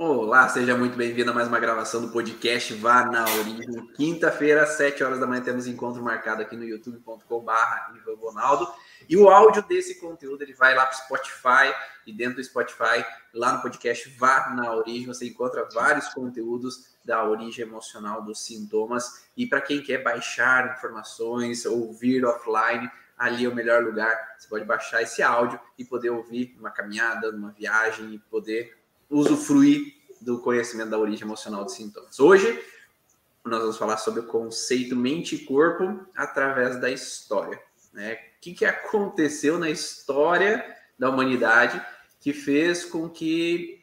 Olá, seja muito bem-vindo a mais uma gravação do podcast Vá na Origem. Quinta-feira, às 7 horas da manhã, temos encontro marcado aqui no youtube.com.br. E o áudio desse conteúdo ele vai lá para o Spotify e dentro do Spotify, lá no podcast Vá na Origem, você encontra vários conteúdos da origem emocional dos sintomas. E para quem quer baixar informações, ouvir offline, ali é o melhor lugar. Você pode baixar esse áudio e poder ouvir numa caminhada, numa viagem e poder usufruir do conhecimento da origem emocional dos sintomas. Hoje, nós vamos falar sobre o conceito mente e corpo através da história. Né? O que, que aconteceu na história da humanidade que fez com que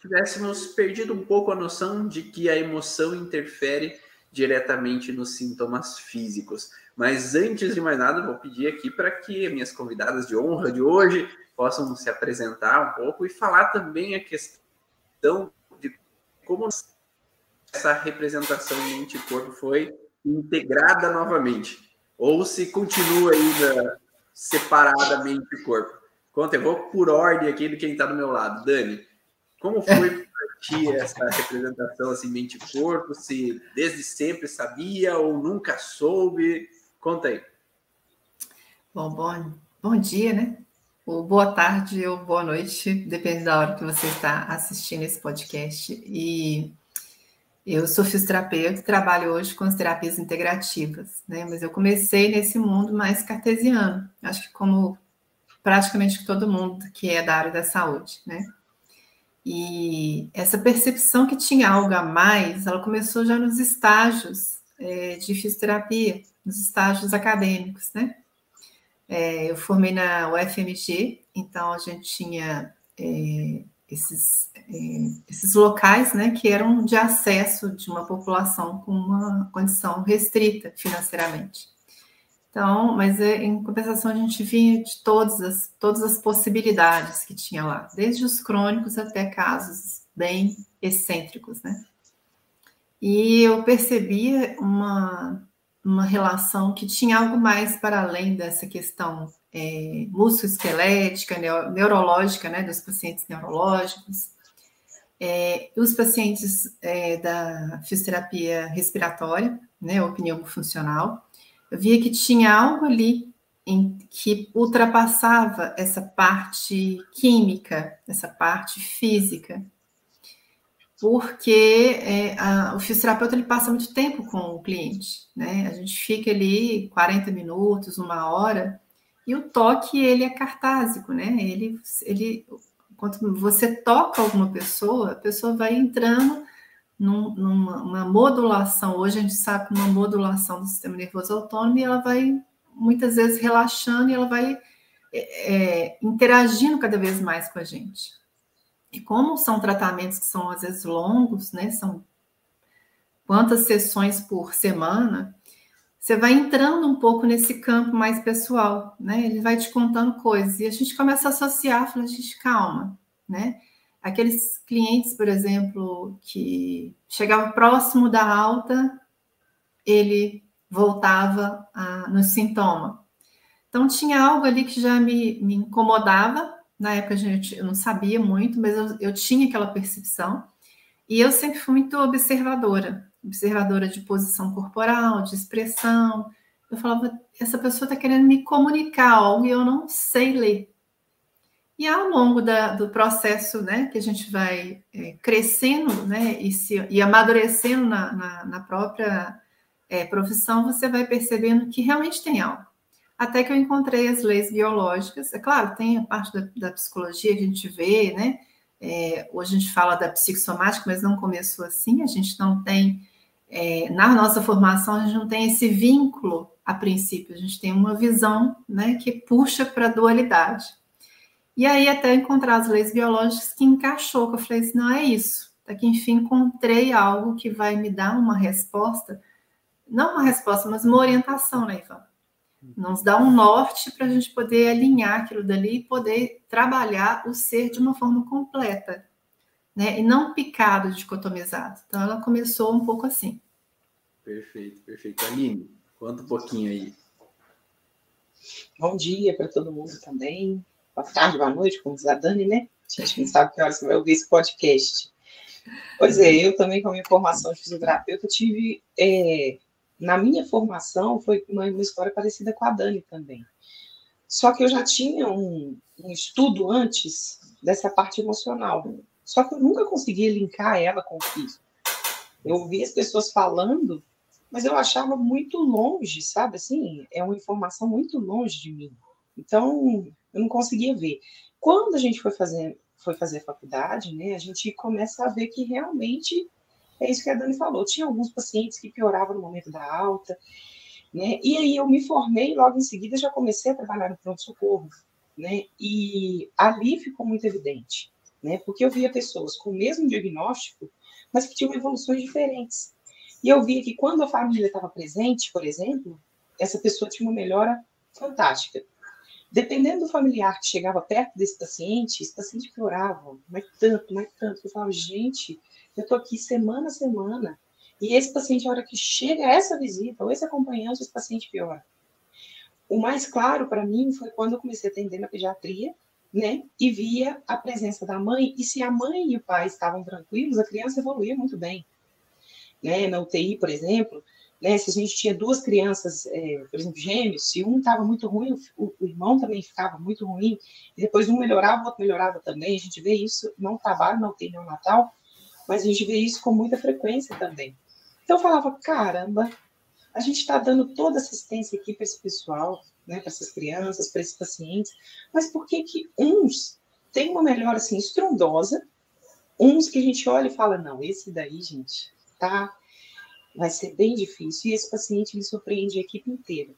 tivéssemos perdido um pouco a noção de que a emoção interfere diretamente nos sintomas físicos. Mas antes de mais nada, vou pedir aqui para que minhas convidadas de honra de hoje possam se apresentar um pouco e falar também a questão de como essa representação mente e corpo foi integrada novamente, ou se continua ainda separadamente o corpo. Conta, eu vou por ordem aqui de quem está do meu lado. Dani, como foi para ti essa representação assim, mente e corpo? Se desde sempre sabia ou nunca soube? Conta aí. Bom, bom, bom dia, né? Ou boa tarde ou boa noite, depende da hora que você está assistindo esse podcast. E eu sou fisioterapeuta, trabalho hoje com as terapias integrativas, né? Mas eu comecei nesse mundo mais cartesiano, acho que como praticamente todo mundo que é da área da saúde, né? E essa percepção que tinha algo a mais, ela começou já nos estágios é, de fisioterapia, nos estágios acadêmicos, né? É, eu formei na UFMG, então a gente tinha é, esses, é, esses locais né, que eram de acesso de uma população com uma condição restrita financeiramente. Então, mas é, em compensação a gente vinha de todas as, todas as possibilidades que tinha lá, desde os crônicos até casos bem excêntricos, né? E eu percebia uma, uma relação que tinha algo mais para além dessa questão é, musculoesquelética, neurológica, né, dos pacientes neurológicos. É, os pacientes é, da fisioterapia respiratória, né, opinião funcional, eu via que tinha algo ali em que ultrapassava essa parte química, essa parte física, porque é, a, o fisioterapeuta ele passa muito tempo com o cliente, né? A gente fica ali 40 minutos, uma hora, e o toque ele é cartásico, né? Ele, ele, quando você toca alguma pessoa, a pessoa vai entrando num, numa modulação. Hoje a gente sabe uma modulação do sistema nervoso autônomo e ela vai muitas vezes relaxando e ela vai é, é interagindo cada vez mais com a gente. E como são tratamentos que são às vezes longos, né? São quantas sessões por semana, você vai entrando um pouco nesse campo mais pessoal, né? Ele vai te contando coisas e a gente começa a associar, fala, gente, calma, né? Aqueles clientes, por exemplo, que chegava próximo da alta, ele voltava a, no sintoma. Então tinha algo ali que já me, me incomodava, na época gente, eu não sabia muito, mas eu, eu tinha aquela percepção. E eu sempre fui muito observadora, observadora de posição corporal, de expressão. Eu falava, essa pessoa está querendo me comunicar algo e eu não sei ler. E ao longo da, do processo, né, que a gente vai é, crescendo, né, e, se, e amadurecendo na, na, na própria é, profissão, você vai percebendo que realmente tem algo até que eu encontrei as leis biológicas. É claro, tem a parte da, da psicologia que a gente vê, né? É, hoje a gente fala da psicossomática, mas não começou assim. A gente não tem, é, na nossa formação, a gente não tem esse vínculo a princípio. A gente tem uma visão, né, que puxa para a dualidade. E aí, até encontrar as leis biológicas que encaixou, que eu falei assim: não é isso. Até que enfim encontrei algo que vai me dar uma resposta, não uma resposta, mas uma orientação, né, Ivan? Nos dá um norte para a gente poder alinhar aquilo dali e poder trabalhar o ser de uma forma completa, né? E não picado, dicotomizado. Então ela começou um pouco assim. Perfeito, perfeito. Aline, conta um pouquinho aí. Bom dia para todo mundo também. Boa tarde, boa noite, como diz a Dani, né? A gente não sabe que hora você vai ouvir esse podcast. Pois é, eu também, com a minha formação de fisioterapeuta, tive. É, na minha formação, foi uma, uma, história parecida com a Dani também. Só que eu já tinha um, um estudo antes dessa parte emocional. Só que eu nunca conseguia linkar ela com o físico. Eu ouvia as pessoas falando, mas eu achava muito longe, sabe? Assim, é uma informação muito longe de mim. Então, eu não conseguia ver. Quando a gente foi fazer, foi fazer faculdade, né, a gente começa a ver que realmente é isso que a Dani falou. Tinha alguns pacientes que pioravam no momento da alta, né? E aí eu me formei, logo em seguida já comecei a trabalhar no pronto-socorro, né? E ali ficou muito evidente, né? Porque eu via pessoas com o mesmo diagnóstico, mas que tinham evoluções diferentes. E eu via que quando a família estava presente, por exemplo, essa pessoa tinha uma melhora fantástica. Dependendo do familiar que chegava perto desse paciente, esse paciente piorava, mas tanto, mas tanto. Eu falava, gente, eu estou aqui semana a semana, e esse paciente, a hora que chega essa visita, ou esse acompanhante, esse paciente piora. O mais claro para mim foi quando eu comecei a atender na pediatria, né? E via a presença da mãe, e se a mãe e o pai estavam tranquilos, a criança evoluía muito bem. Né? Na UTI, por exemplo, né? Se a gente tinha duas crianças, é, por exemplo, gêmeos, se um estava muito ruim, o, o, irmão também ficava muito ruim, e depois um melhorava, o outro melhorava também. A gente vê isso, não trabalho na UTI neonatal, mas a gente vê isso com muita frequência também. Então eu falava, caramba, a gente está dando toda assistência aqui para esse pessoal, né, para essas crianças, para esses pacientes, mas por que que uns têm uma melhora assim estrondosa, uns que a gente olha e fala, não, esse daí, gente, tá vai ser bem difícil. E esse paciente me surpreende a equipe inteira.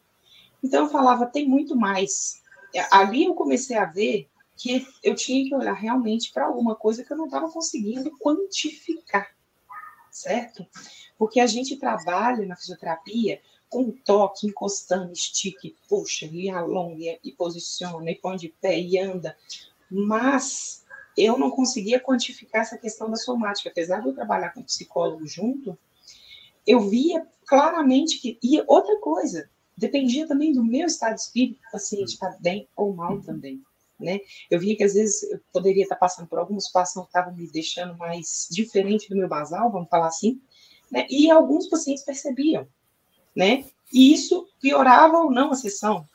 Então eu falava, tem muito mais. Ali eu comecei a ver que eu tinha que olhar realmente para alguma coisa que eu não estava conseguindo quantificar, certo? Porque a gente trabalha na fisioterapia com toque, encostando, estique, puxa, e alonga, e posiciona, e põe de pé, e anda. Mas eu não conseguia quantificar essa questão da somática. Apesar de eu trabalhar com psicólogo junto, eu via claramente que. E outra coisa, dependia também do meu estado de espírito, o paciente está bem ou mal também. Né? Eu via que às vezes eu poderia estar passando por alguma situação que estava me deixando mais diferente do meu basal, vamos falar assim, né? e alguns pacientes percebiam, né? E isso piorava ou não a sessão.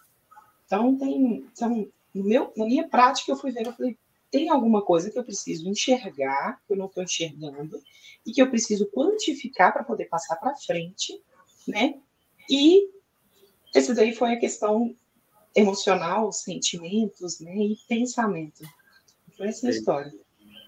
Então, tem, então no meu, na minha prática, eu fui ver, eu falei, tem alguma coisa que eu preciso enxergar, que eu não estou enxergando, e que eu preciso quantificar para poder passar para frente, né? E esse daí foi a questão emocional, sentimentos, né? E pensamento. Foi essa a história.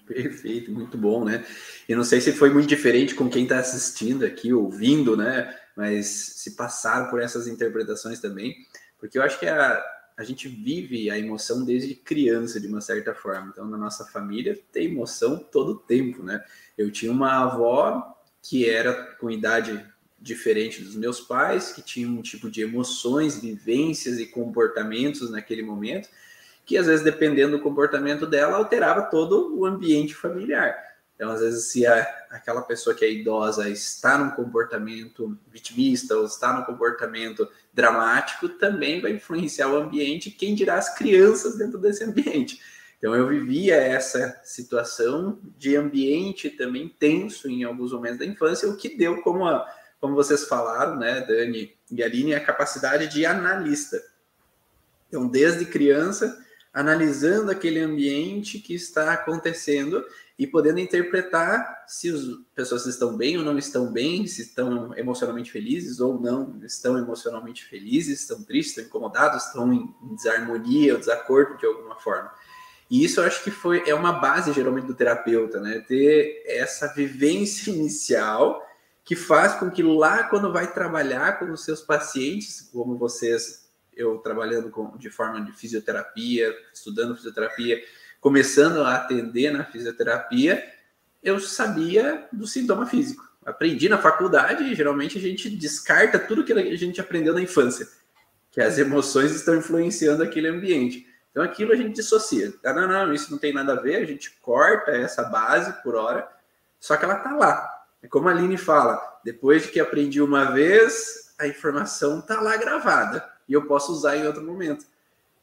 Perfeito, muito bom, né? E não sei se foi muito diferente com quem está assistindo aqui, ouvindo, né? Mas se passaram por essas interpretações também, porque eu acho que a, a gente vive a emoção desde criança, de uma certa forma. Então, na nossa família, tem emoção todo o tempo, né? Eu tinha uma avó que era com idade diferente dos meus pais, que tinha um tipo de emoções, vivências e comportamentos naquele momento, que às vezes, dependendo do comportamento dela, alterava todo o ambiente familiar. Então, às vezes, se a, aquela pessoa que é idosa está num comportamento vitimista ou está num comportamento dramático, também vai influenciar o ambiente, quem dirá as crianças dentro desse ambiente. Então, eu vivia essa situação de ambiente também tenso em alguns momentos da infância, o que deu, como, a, como vocês falaram, né, Dani e Aline, a capacidade de analista. Então, desde criança, analisando aquele ambiente que está acontecendo e podendo interpretar se as pessoas estão bem ou não estão bem, se estão emocionalmente felizes ou não estão emocionalmente felizes, estão tristes, estão incomodados, estão em desarmonia ou desacordo de alguma forma. E isso eu acho que foi é uma base geralmente do terapeuta, né? Ter essa vivência inicial que faz com que lá quando vai trabalhar com os seus pacientes, como vocês, eu trabalhando com, de forma de fisioterapia, estudando fisioterapia, começando a atender na fisioterapia, eu sabia do sintoma físico. Aprendi na faculdade e geralmente a gente descarta tudo que a gente aprendeu na infância, que as emoções estão influenciando aquele ambiente. Então aquilo a gente dissocia. Ah, não, não, isso não tem nada a ver, a gente corta essa base por hora, só que ela está lá. É como a Aline fala, depois de que aprendi uma vez, a informação está lá gravada e eu posso usar em outro momento.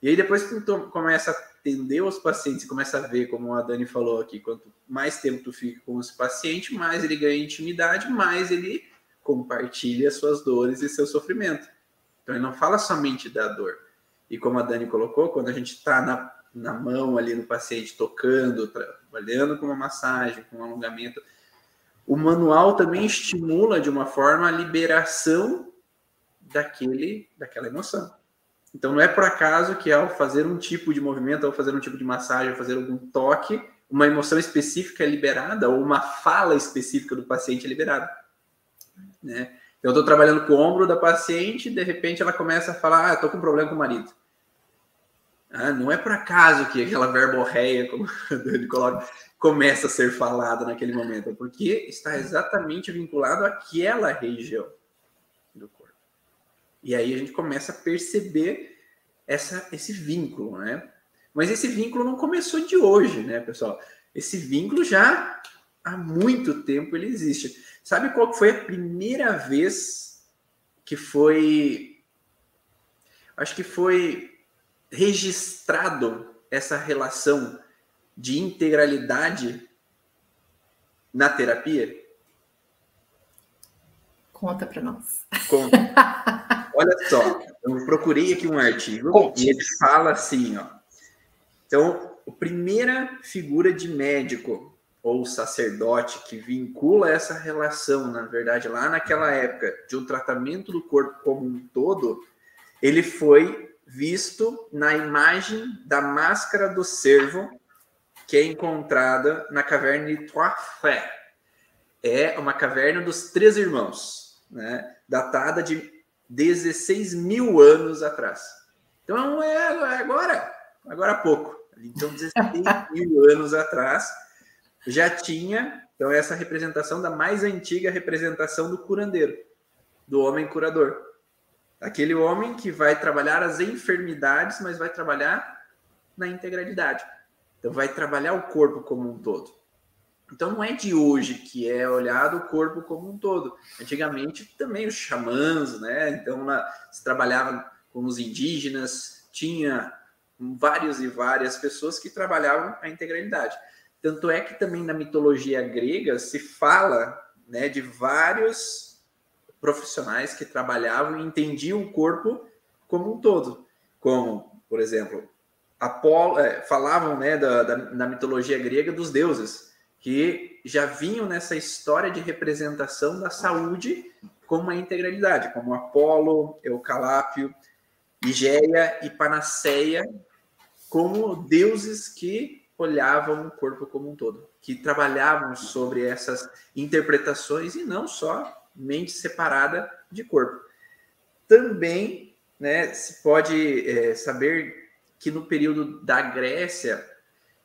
E aí depois que tu começa a atender os pacientes, começa a ver, como a Dani falou aqui, quanto mais tempo tu fica com esse paciente, mais ele ganha intimidade, mais ele compartilha suas dores e seu sofrimento. Então ele não fala somente da dor. E como a Dani colocou, quando a gente está na, na mão ali no paciente, tocando, trabalhando com uma massagem, com um alongamento, o manual também estimula de uma forma a liberação daquele, daquela emoção. Então não é por acaso que ao fazer um tipo de movimento, ao fazer um tipo de massagem, ao fazer algum toque, uma emoção específica é liberada ou uma fala específica do paciente é liberada. Né? Eu estou trabalhando com o ombro da paciente, de repente ela começa a falar: Ah, estou com um problema com o marido. Ah, não é por acaso que aquela verborreia, como ele coloca, começa a ser falada naquele momento, é porque está exatamente vinculado àquela região do corpo. E aí a gente começa a perceber essa, esse vínculo, né? Mas esse vínculo não começou de hoje, né, pessoal? Esse vínculo já há muito tempo ele existe. Sabe qual foi a primeira vez que foi. Acho que foi registrado essa relação de integralidade na terapia? Conta para nós. Conta. Olha só, eu procurei aqui um artigo Conte. e ele fala assim, ó. Então, a primeira figura de médico ou sacerdote que vincula essa relação, na verdade, lá naquela época, de um tratamento do corpo como um todo, ele foi visto na imagem da máscara do cervo que é encontrada na caverna de Trois Frères. É uma caverna dos três irmãos, né? datada de 16 mil anos atrás. Então é, é agora, agora há pouco. Então, 16 mil anos atrás, já tinha então essa representação da mais antiga representação do curandeiro, do homem curador. Aquele homem que vai trabalhar as enfermidades, mas vai trabalhar na integralidade. Então vai trabalhar o corpo como um todo. Então não é de hoje que é olhado o corpo como um todo. Antigamente também os xamãs, né? Então se trabalhava com os indígenas, tinha vários e várias pessoas que trabalhavam a integralidade. Tanto é que também na mitologia grega se fala né, de vários profissionais que trabalhavam e entendiam o corpo como um todo. Como, por exemplo, Apolo, é, falavam né, da, da, mitologia grega dos deuses, que já vinham nessa história de representação da saúde como uma integralidade, como Apolo, Eucalápio, Igéia e Panaceia, como deuses que olhavam o corpo como um todo, que trabalhavam sobre essas interpretações e não só mente separada de corpo. Também né, se pode é, saber que no período da Grécia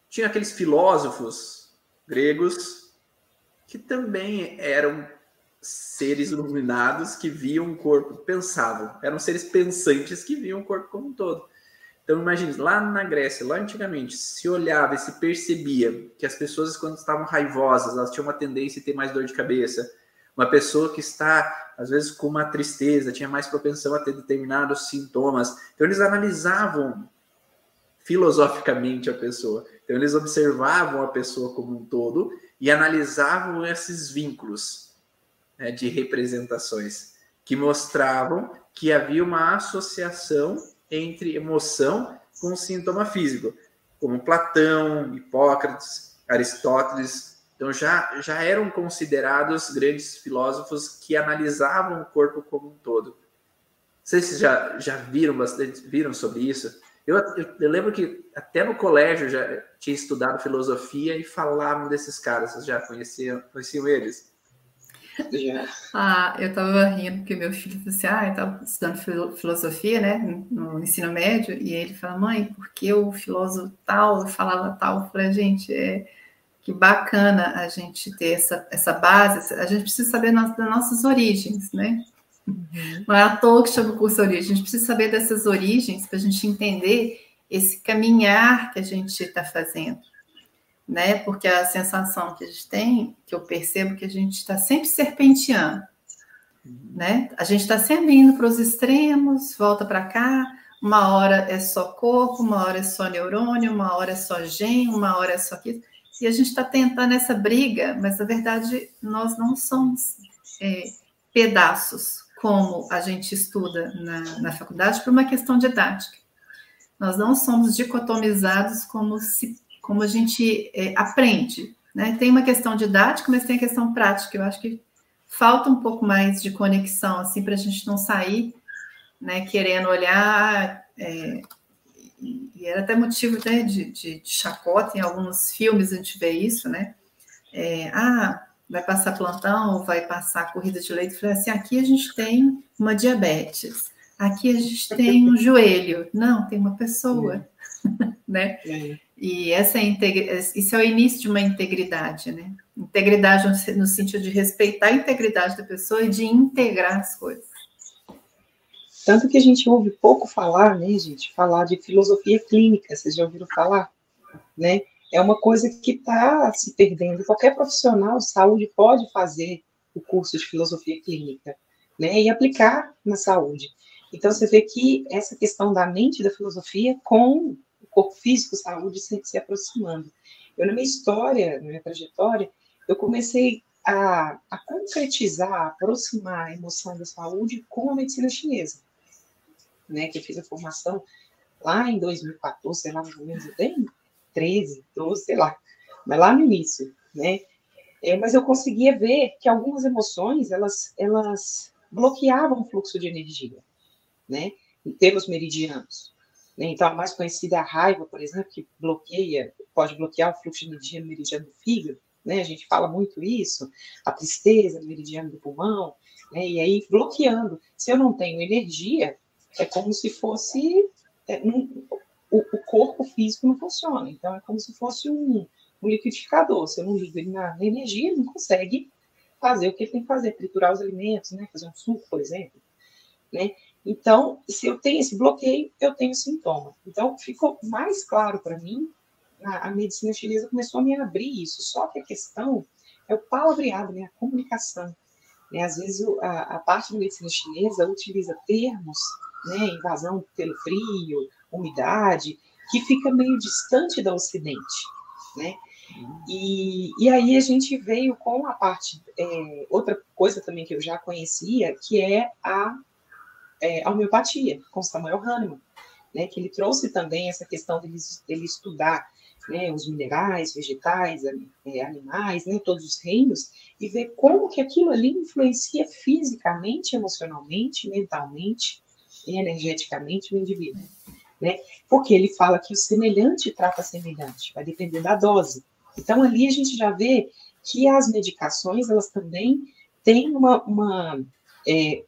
tinha aqueles filósofos gregos que também eram seres iluminados que viam o corpo, pensavam, eram seres pensantes que viam o corpo como um todo. Então, imagine, lá na Grécia, lá antigamente, se olhava e se percebia que as pessoas, quando estavam raivosas, elas tinham uma tendência a ter mais dor de cabeça. Uma pessoa que está, às vezes, com uma tristeza, tinha mais propensão a ter determinados sintomas. Então, eles analisavam filosoficamente a pessoa. Então, eles observavam a pessoa como um todo e analisavam esses vínculos né, de representações que mostravam que havia uma associação entre emoção com sintoma físico, como Platão, Hipócrates, Aristóteles. Então já, já eram considerados grandes filósofos que analisavam o corpo como um todo. Vocês já, já viram bastante, viram sobre isso? Eu, eu, eu, lembro que até no colégio já tinha estudado filosofia e falavam desses caras. Vocês já conheciam, conheciam eles? Ah, eu estava rindo porque meu filho disse assim, ah, eu estava estudando filosofia, né, no ensino médio, e ele fala, mãe, por que o filósofo tal falava tal? Eu falei, gente, é que bacana a gente ter essa, essa base, a gente precisa saber das nossas origens, né? Uhum. Não é à toa que chama o curso Origem, a gente precisa saber dessas origens para a gente entender esse caminhar que a gente está fazendo né? Porque a sensação que a gente tem, que eu percebo que a gente está sempre serpenteando, né? A gente está sempre indo para os extremos, volta para cá, uma hora é só corpo, uma hora é só neurônio, uma hora é só gen, uma hora é só aquilo. E a gente está tentando essa briga, mas na verdade nós não somos é, pedaços, como a gente estuda na, na faculdade, por uma questão didática. Nós não somos dicotomizados como, se, como a gente é, aprende. Né? Tem uma questão didática, mas tem a questão prática. Eu acho que falta um pouco mais de conexão, assim, para a gente não sair né, querendo olhar. É, e, e era até motivo né, de, de, de, chacota em alguns filmes, a gente vê isso, né? É, ah, vai passar plantão, vai passar corrida de leite. Falei assim: aqui a gente tem uma diabetes, aqui a gente tem um joelho. Não, tem uma pessoa, é. né? É. E essa é isso é o início de uma integridade, né? Integridade no sentido de respeitar a integridade da pessoa e de integrar as coisas. Tanto que a gente ouve pouco falar, né, gente, falar de filosofia clínica, vocês já ouviram falar, né? É uma coisa que está se perdendo. Qualquer profissional de saúde pode fazer o curso de filosofia clínica, né, e aplicar na saúde. Então você vê que essa questão da mente da filosofia com o corpo físico, saúde, se, se aproximando. Eu na minha história, na minha trajetória, eu comecei a, a concretizar, a aproximar a emoção da saúde com a medicina chinesa né, que eu fiz a formação lá em 2014, sei lá, mais ou menos, bem 13, 12, sei lá, mas lá no início, né, é, mas eu conseguia ver que algumas emoções, elas, elas bloqueavam o fluxo de energia, né, pelos meridianos. Né? Então, a mais conhecida é a raiva, por exemplo, que bloqueia, pode bloquear o fluxo de energia no meridiano do fígado, né? A gente fala muito isso, a tristeza no meridiano do pulmão, né? E aí bloqueando. Se eu não tenho energia, é como se fosse. É, um, o, o, corpo físico não funciona. Então, é como se fosse um, um liquidificador. Eu não ligo ele na, na, energia, ele não consegue fazer o que ele tem que fazer, triturar os alimentos, né? fazer um suco, por exemplo. Né? Então, se eu tenho esse bloqueio, eu tenho sintoma. Então, ficou mais claro para mim, a, a, medicina chinesa começou a me abrir isso. Só que a questão é o palavreado, né? a comunicação. Né? Às vezes, a, a parte da medicina chinesa utiliza termos né, invasão pelo frio, umidade, que fica meio distante da Ocidente, né? E, e aí a gente veio com a parte, é, outra coisa também que eu já conhecia, que é a, é, a homeopatia, com Samuel Hahnemann, né, que ele trouxe também essa questão dele, dele estudar né, os minerais, vegetais, é, animais, né, todos os reinos, e ver como que aquilo ali influencia fisicamente, emocionalmente, mentalmente, energeticamente o indivíduo. Né? Porque ele fala que o semelhante trata semelhante, vai depender da dose. Então, ali a gente já vê que as medicações, elas também têm uma, uma é,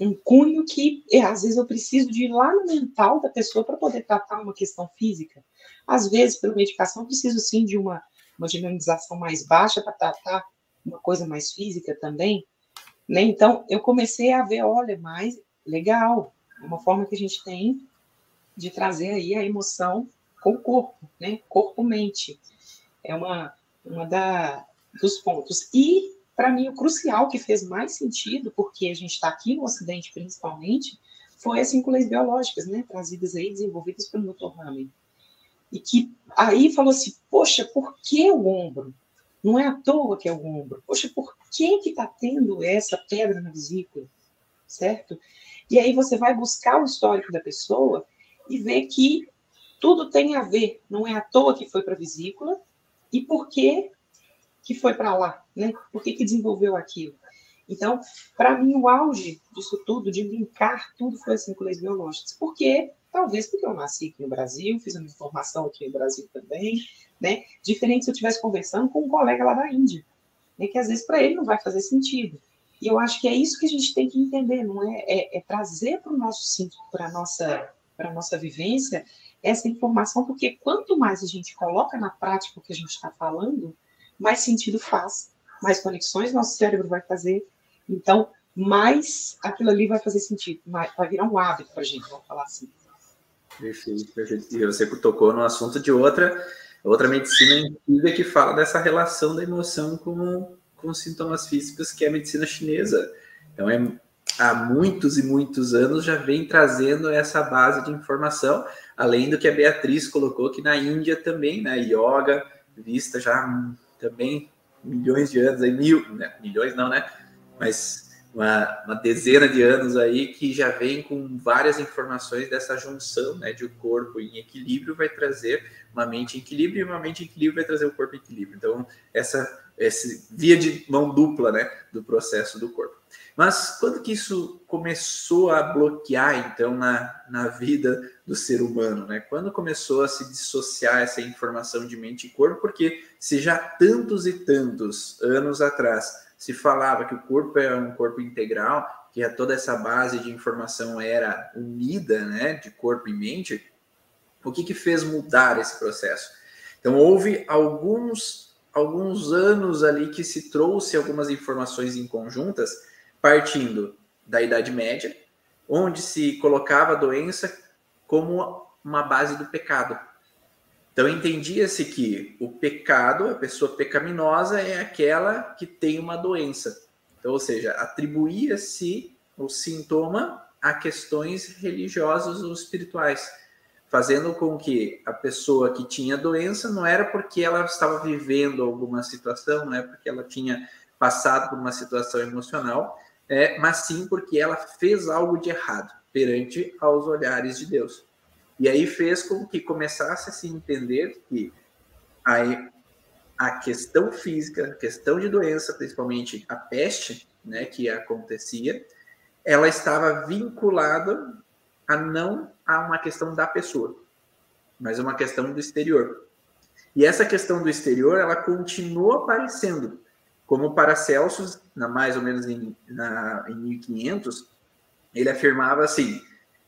um cunho que, é, às vezes, eu preciso de ir lá no mental da pessoa para poder tratar uma questão física. Às vezes, pela medicação, eu preciso, sim, de uma, uma dinamização mais baixa para tratar uma coisa mais física também. Né? Então, eu comecei a ver, olha, mais legal, uma forma que a gente tem de trazer aí a emoção com o corpo, né? Corpo-mente. É uma, uma da, dos pontos. E, para mim, o crucial que fez mais sentido, porque a gente está aqui no Ocidente principalmente, foi as cinco leis biológicas, né? Trazidas aí, desenvolvidas pelo Dr. Hammond. E que aí falou assim, poxa, por que o ombro? Não é à toa que é o ombro. Poxa, por que que está tendo essa pedra na vesícula? Certo? E aí você vai buscar o histórico da pessoa e ver que tudo tem a ver, não é à toa que foi para a vesícula e por que que foi para lá, né? Por que, que desenvolveu aquilo? Então, para mim, o auge disso tudo, de linkar tudo, foi assim com leis biológicas. Porque, talvez porque eu nasci aqui no Brasil, fiz a minha formação aqui no Brasil também, né? Diferente se eu estivesse conversando com um colega lá da Índia, né? que às vezes para ele não vai fazer sentido. E eu acho que é isso que a gente tem que entender, não é? É, é trazer para o nosso para a nossa, nossa vivência essa informação, porque quanto mais a gente coloca na prática o que a gente está falando, mais sentido faz, mais conexões nosso cérebro vai fazer. Então, mais aquilo ali vai fazer sentido, vai virar um hábito para a gente, vamos falar assim. Perfeito, perfeito. E você tocou no assunto de outra, outra medicina antiga que fala dessa relação da emoção com com sintomas físicos, que é a medicina chinesa. Então, é, há muitos e muitos anos já vem trazendo essa base de informação, além do que a Beatriz colocou que na Índia também, né, yoga, vista já também milhões de anos, aí, mil, né, milhões não, né, mas uma, uma, dezena de anos aí que já vem com várias informações dessa junção, né, de o um corpo em equilíbrio vai trazer uma mente em equilíbrio e uma mente em equilíbrio vai trazer o corpo em equilíbrio. Então, essa, essa via de mão dupla, né, do processo do corpo. Mas quando que isso começou a bloquear, então, na, na vida do ser humano, né? Quando começou a se dissociar essa informação de mente e corpo? Porque se já tantos e tantos anos atrás se falava que o corpo é um corpo integral, que toda essa base de informação era unida, né, de corpo e mente, o que que fez mudar esse processo? Então, houve alguns, alguns anos ali que se trouxe algumas informações em conjuntas, partindo da Idade Média, onde se colocava a doença como uma base do pecado. Então entendia-se que o pecado, a pessoa pecaminosa, é aquela que tem uma doença. Então, ou seja, atribuía-se o sintoma a questões religiosas ou espirituais, fazendo com que a pessoa que tinha doença não era porque ela estava vivendo alguma situação, não é porque ela tinha passado por uma situação emocional, é, mas sim porque ela fez algo de errado perante aos olhares de Deus. E aí fez com que começasse a se entender que a, a questão física, a questão de doença, principalmente a peste, né, que acontecia, ela estava vinculada a não a uma questão da pessoa, mas uma questão do exterior. E essa questão do exterior, ela continuou aparecendo como Paracelsus, na mais ou menos em, na, em 1500, ele afirmava assim,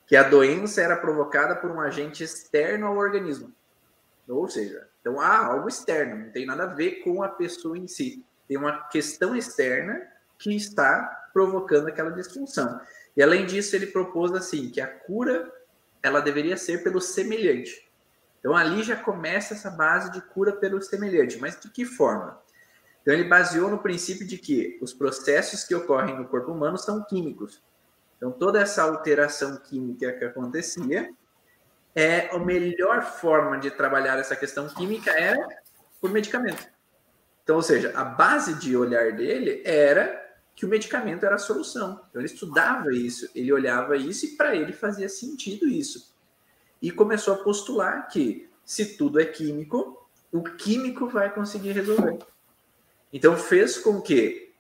que a doença era provocada por um agente externo ao organismo. Ou seja, então há algo externo, não tem nada a ver com a pessoa em si. Tem uma questão externa que está provocando aquela disfunção. E além disso, ele propôs assim que a cura ela deveria ser pelo semelhante. Então ali já começa essa base de cura pelo semelhante, mas de que forma? Então, ele baseou no princípio de que os processos que ocorrem no corpo humano são químicos. Então, toda essa alteração química que acontecia, é a melhor forma de trabalhar essa questão química era por medicamento. Então, ou seja, a base de olhar dele era que o medicamento era a solução. Então, ele estudava isso, ele olhava isso e para ele fazia sentido isso. E começou a postular que se tudo é químico, o químico vai conseguir resolver. Então fez com que,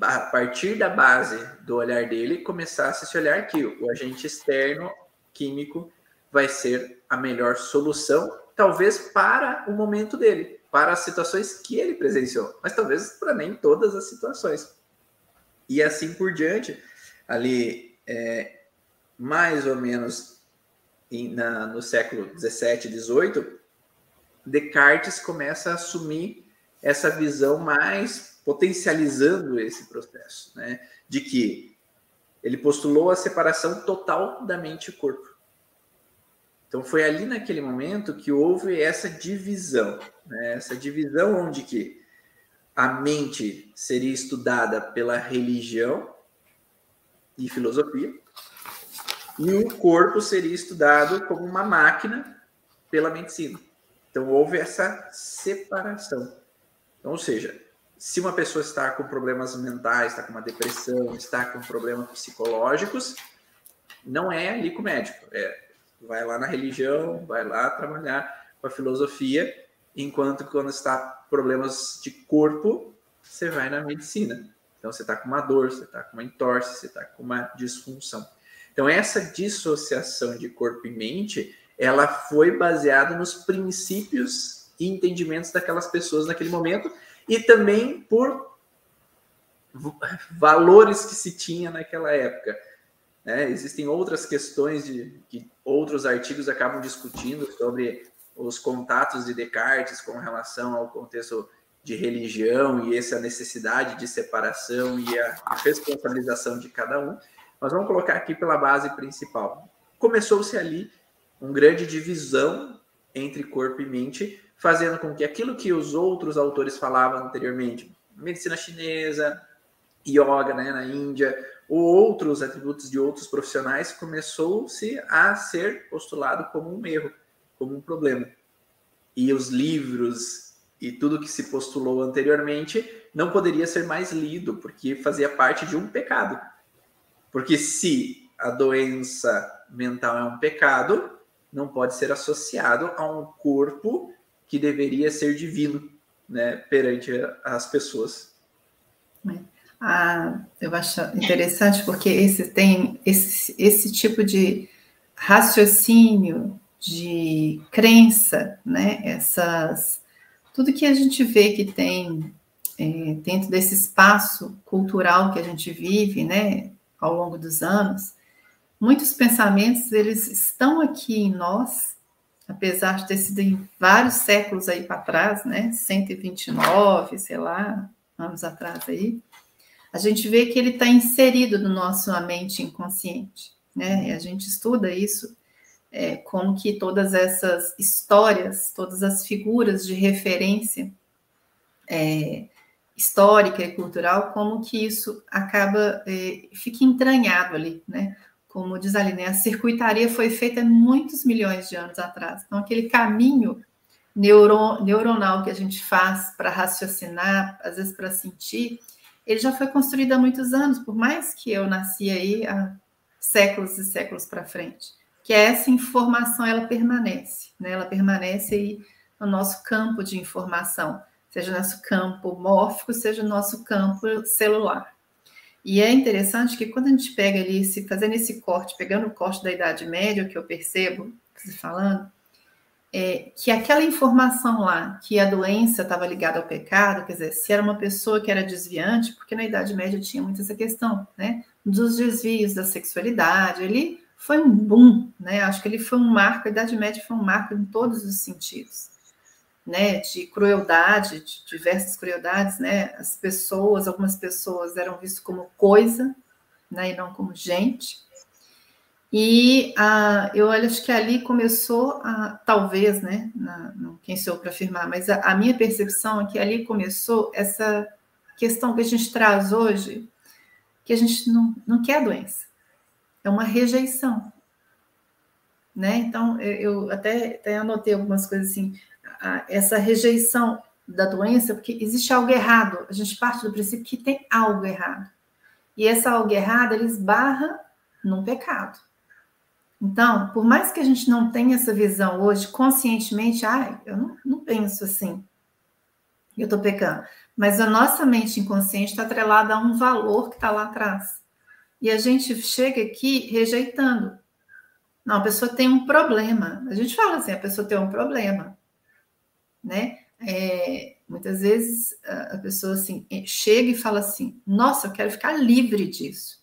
a partir da base do olhar dele, começasse a se olhar que o agente externo químico vai ser a melhor solução, talvez para o momento dele, para as situações que ele presenciou, mas talvez para nem todas as situações. E assim por diante, ali, é, mais ou menos em, na, no século 17, 18, Descartes começa a assumir essa visão mais potencializando esse processo, né? De que ele postulou a separação total da mente e corpo. Então foi ali naquele momento que houve essa divisão, né? essa divisão onde que a mente seria estudada pela religião e filosofia e o corpo seria estudado como uma máquina pela medicina. Então houve essa separação. Então, ou seja, se uma pessoa está com problemas mentais, está com uma depressão, está com problemas psicológicos, não é ali com o médico. É, vai lá na religião, vai lá trabalhar com a filosofia, enquanto quando está problemas de corpo, você vai na medicina. Então você está com uma dor, você está com uma entorse, você está com uma disfunção. Então essa dissociação de corpo e mente, ela foi baseada nos princípios e entendimentos daquelas pessoas naquele momento e também por valores que se tinha naquela época. Né? Existem outras questões de que outros artigos acabam discutindo sobre os contatos de Descartes com relação ao contexto de religião e essa necessidade de separação e a responsabilização de cada um. Mas vamos colocar aqui pela base principal. Começou-se ali uma grande divisão entre corpo e mente, fazendo com que aquilo que os outros autores falavam anteriormente, medicina chinesa, yoga né, na Índia, ou outros atributos de outros profissionais, começou-se a ser postulado como um erro, como um problema. E os livros e tudo que se postulou anteriormente não poderia ser mais lido, porque fazia parte de um pecado. Porque se a doença mental é um pecado, não pode ser associado a um corpo que deveria ser divino, né, perante as pessoas. Ah, eu acho interessante porque esse tem esse, esse tipo de raciocínio, de crença, né? Essas tudo que a gente vê que tem é, dentro desse espaço cultural que a gente vive, né? Ao longo dos anos, muitos pensamentos eles estão aqui em nós, apesar de ter sido em vários séculos aí para trás, né? 129, sei lá, anos atrás aí a gente vê que ele está inserido no nosso mente inconsciente, né? E a gente estuda isso, é, como que todas essas histórias, todas as figuras de referência é, histórica e cultural, como que isso acaba, é, fica entranhado ali, né? Como diz ali, né? A circuitaria foi feita muitos milhões de anos atrás. Então, aquele caminho neuro, neuronal que a gente faz para raciocinar, às vezes para sentir, ele já foi construído há muitos anos, por mais que eu nasci aí há séculos e séculos para frente. Que essa informação ela permanece, né? Ela permanece aí no nosso campo de informação, seja nosso campo mórfico, seja nosso campo celular. E é interessante que quando a gente pega ali, se fazendo esse corte, pegando o corte da Idade Média, que eu percebo, você falando, é, que aquela informação lá, que a doença estava ligada ao pecado, quer dizer, se era uma pessoa que era desviante, porque na Idade Média tinha muito essa questão, né, dos desvios da sexualidade, ele foi um boom, né, acho que ele foi um marco, a Idade Média foi um marco em todos os sentidos, né, de crueldade, de diversas crueldades, né, as pessoas, algumas pessoas eram vistas como coisa, né, e não como gente, e ah, eu acho que ali começou, a, talvez, né? Na, não, quem sou para afirmar, mas a, a, minha percepção é que ali começou essa questão que a gente traz hoje, que a gente não, não quer doença, é uma rejeição. Né? Então, eu até, até anotei algumas coisas assim, essa rejeição da doença, porque existe algo errado, a gente parte do princípio que tem algo errado. E essa algo errado, ele esbarra num pecado. Então, por mais que a gente não tenha essa visão hoje, conscientemente, ah, eu não, não penso assim, eu estou pecando. Mas a nossa mente inconsciente está atrelada a um valor que está lá atrás. E a gente chega aqui rejeitando. Não, a pessoa tem um problema. A gente fala assim, a pessoa tem um problema, né? É, muitas vezes a pessoa assim chega e fala assim: Nossa, eu quero ficar livre disso.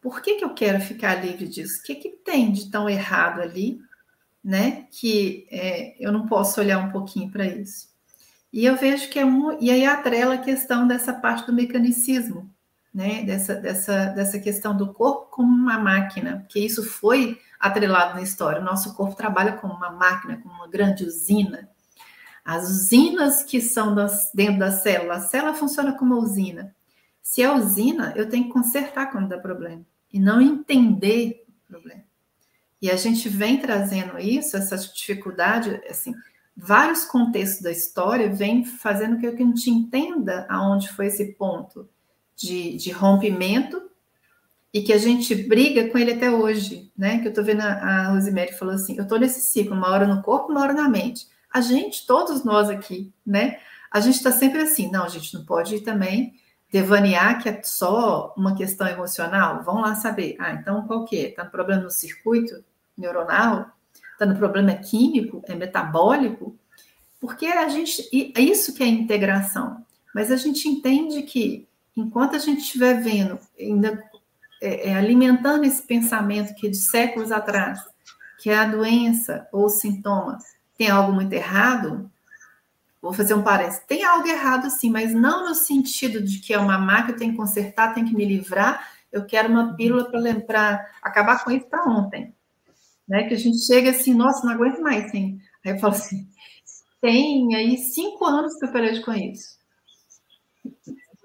Por que, que eu quero ficar livre disso? O que, que tem de tão errado ali, né? Que é, eu não posso olhar um pouquinho para isso. E eu vejo que é um, e aí atrela a questão dessa parte do mecanicismo, né? Dessa, dessa, dessa questão do corpo como uma máquina, porque isso foi atrelado na história. O nosso corpo trabalha como uma máquina, como uma grande usina. As usinas que são das, dentro da célula, a célula funciona como uma usina. Se é usina, eu tenho que consertar quando dá problema e não entender o problema. E a gente vem trazendo isso, essa dificuldade, assim, vários contextos da história vêm fazendo que a gente entenda aonde foi esse ponto de, de rompimento e que a gente briga com ele até hoje, né? Que eu tô vendo a, a Rosemary falou assim, eu tô nesse ciclo, uma hora no corpo, uma hora na mente. A gente, todos nós aqui, né? A gente está sempre assim, não, a gente não pode também devanear que é só uma questão emocional, vão lá saber. Ah, então qual que é? Está no problema no circuito neuronal? Está no problema químico? É metabólico? Porque a gente. É isso que é integração. Mas a gente entende que enquanto a gente estiver vendo, ainda é, é, alimentando esse pensamento que de séculos atrás, que a doença ou sintoma tem algo muito errado, Vou fazer um parênteses. Tem algo errado, sim, mas não no sentido de que é uma máquina, eu tenho que consertar, tenho que me livrar. Eu quero uma pílula para acabar com isso para ontem. Né? Que a gente chega assim, nossa, não aguento mais, sim. Aí eu falo assim, tem aí cinco anos que eu parei com isso.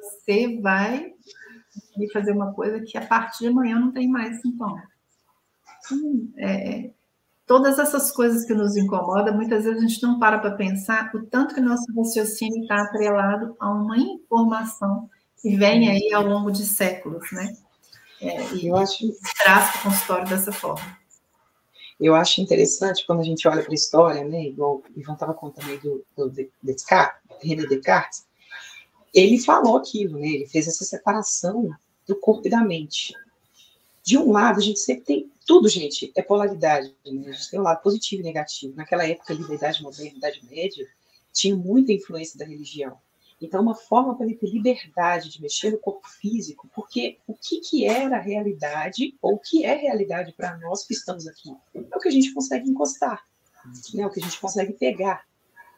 Você vai fazer uma coisa que a partir de amanhã não tem mais sintoma. Hum, é, todas essas coisas que nos incomodam, muitas vezes a gente não para para pensar o tanto que nosso raciocínio está atrelado a uma informação que vem aí ao longo de séculos, né? É, e eu acho traz o consultório dessa forma. Eu acho interessante quando a gente olha para a história, né? Igual o Ivan estava contando aí do, do Descartes, René Descartes, ele falou aquilo, né? Ele fez essa separação do corpo e da mente. De um lado, a gente sempre tem tudo, gente, é polaridade. Né? A gente tem um lado positivo e negativo. Naquela época ali da Idade Moderna, Idade Média, tinha muita influência da religião. Então, uma forma para ele ter liberdade de mexer no corpo físico, porque o que, que era realidade, ou o que é realidade para nós que estamos aqui? É o que a gente consegue encostar, né? o que a gente consegue pegar.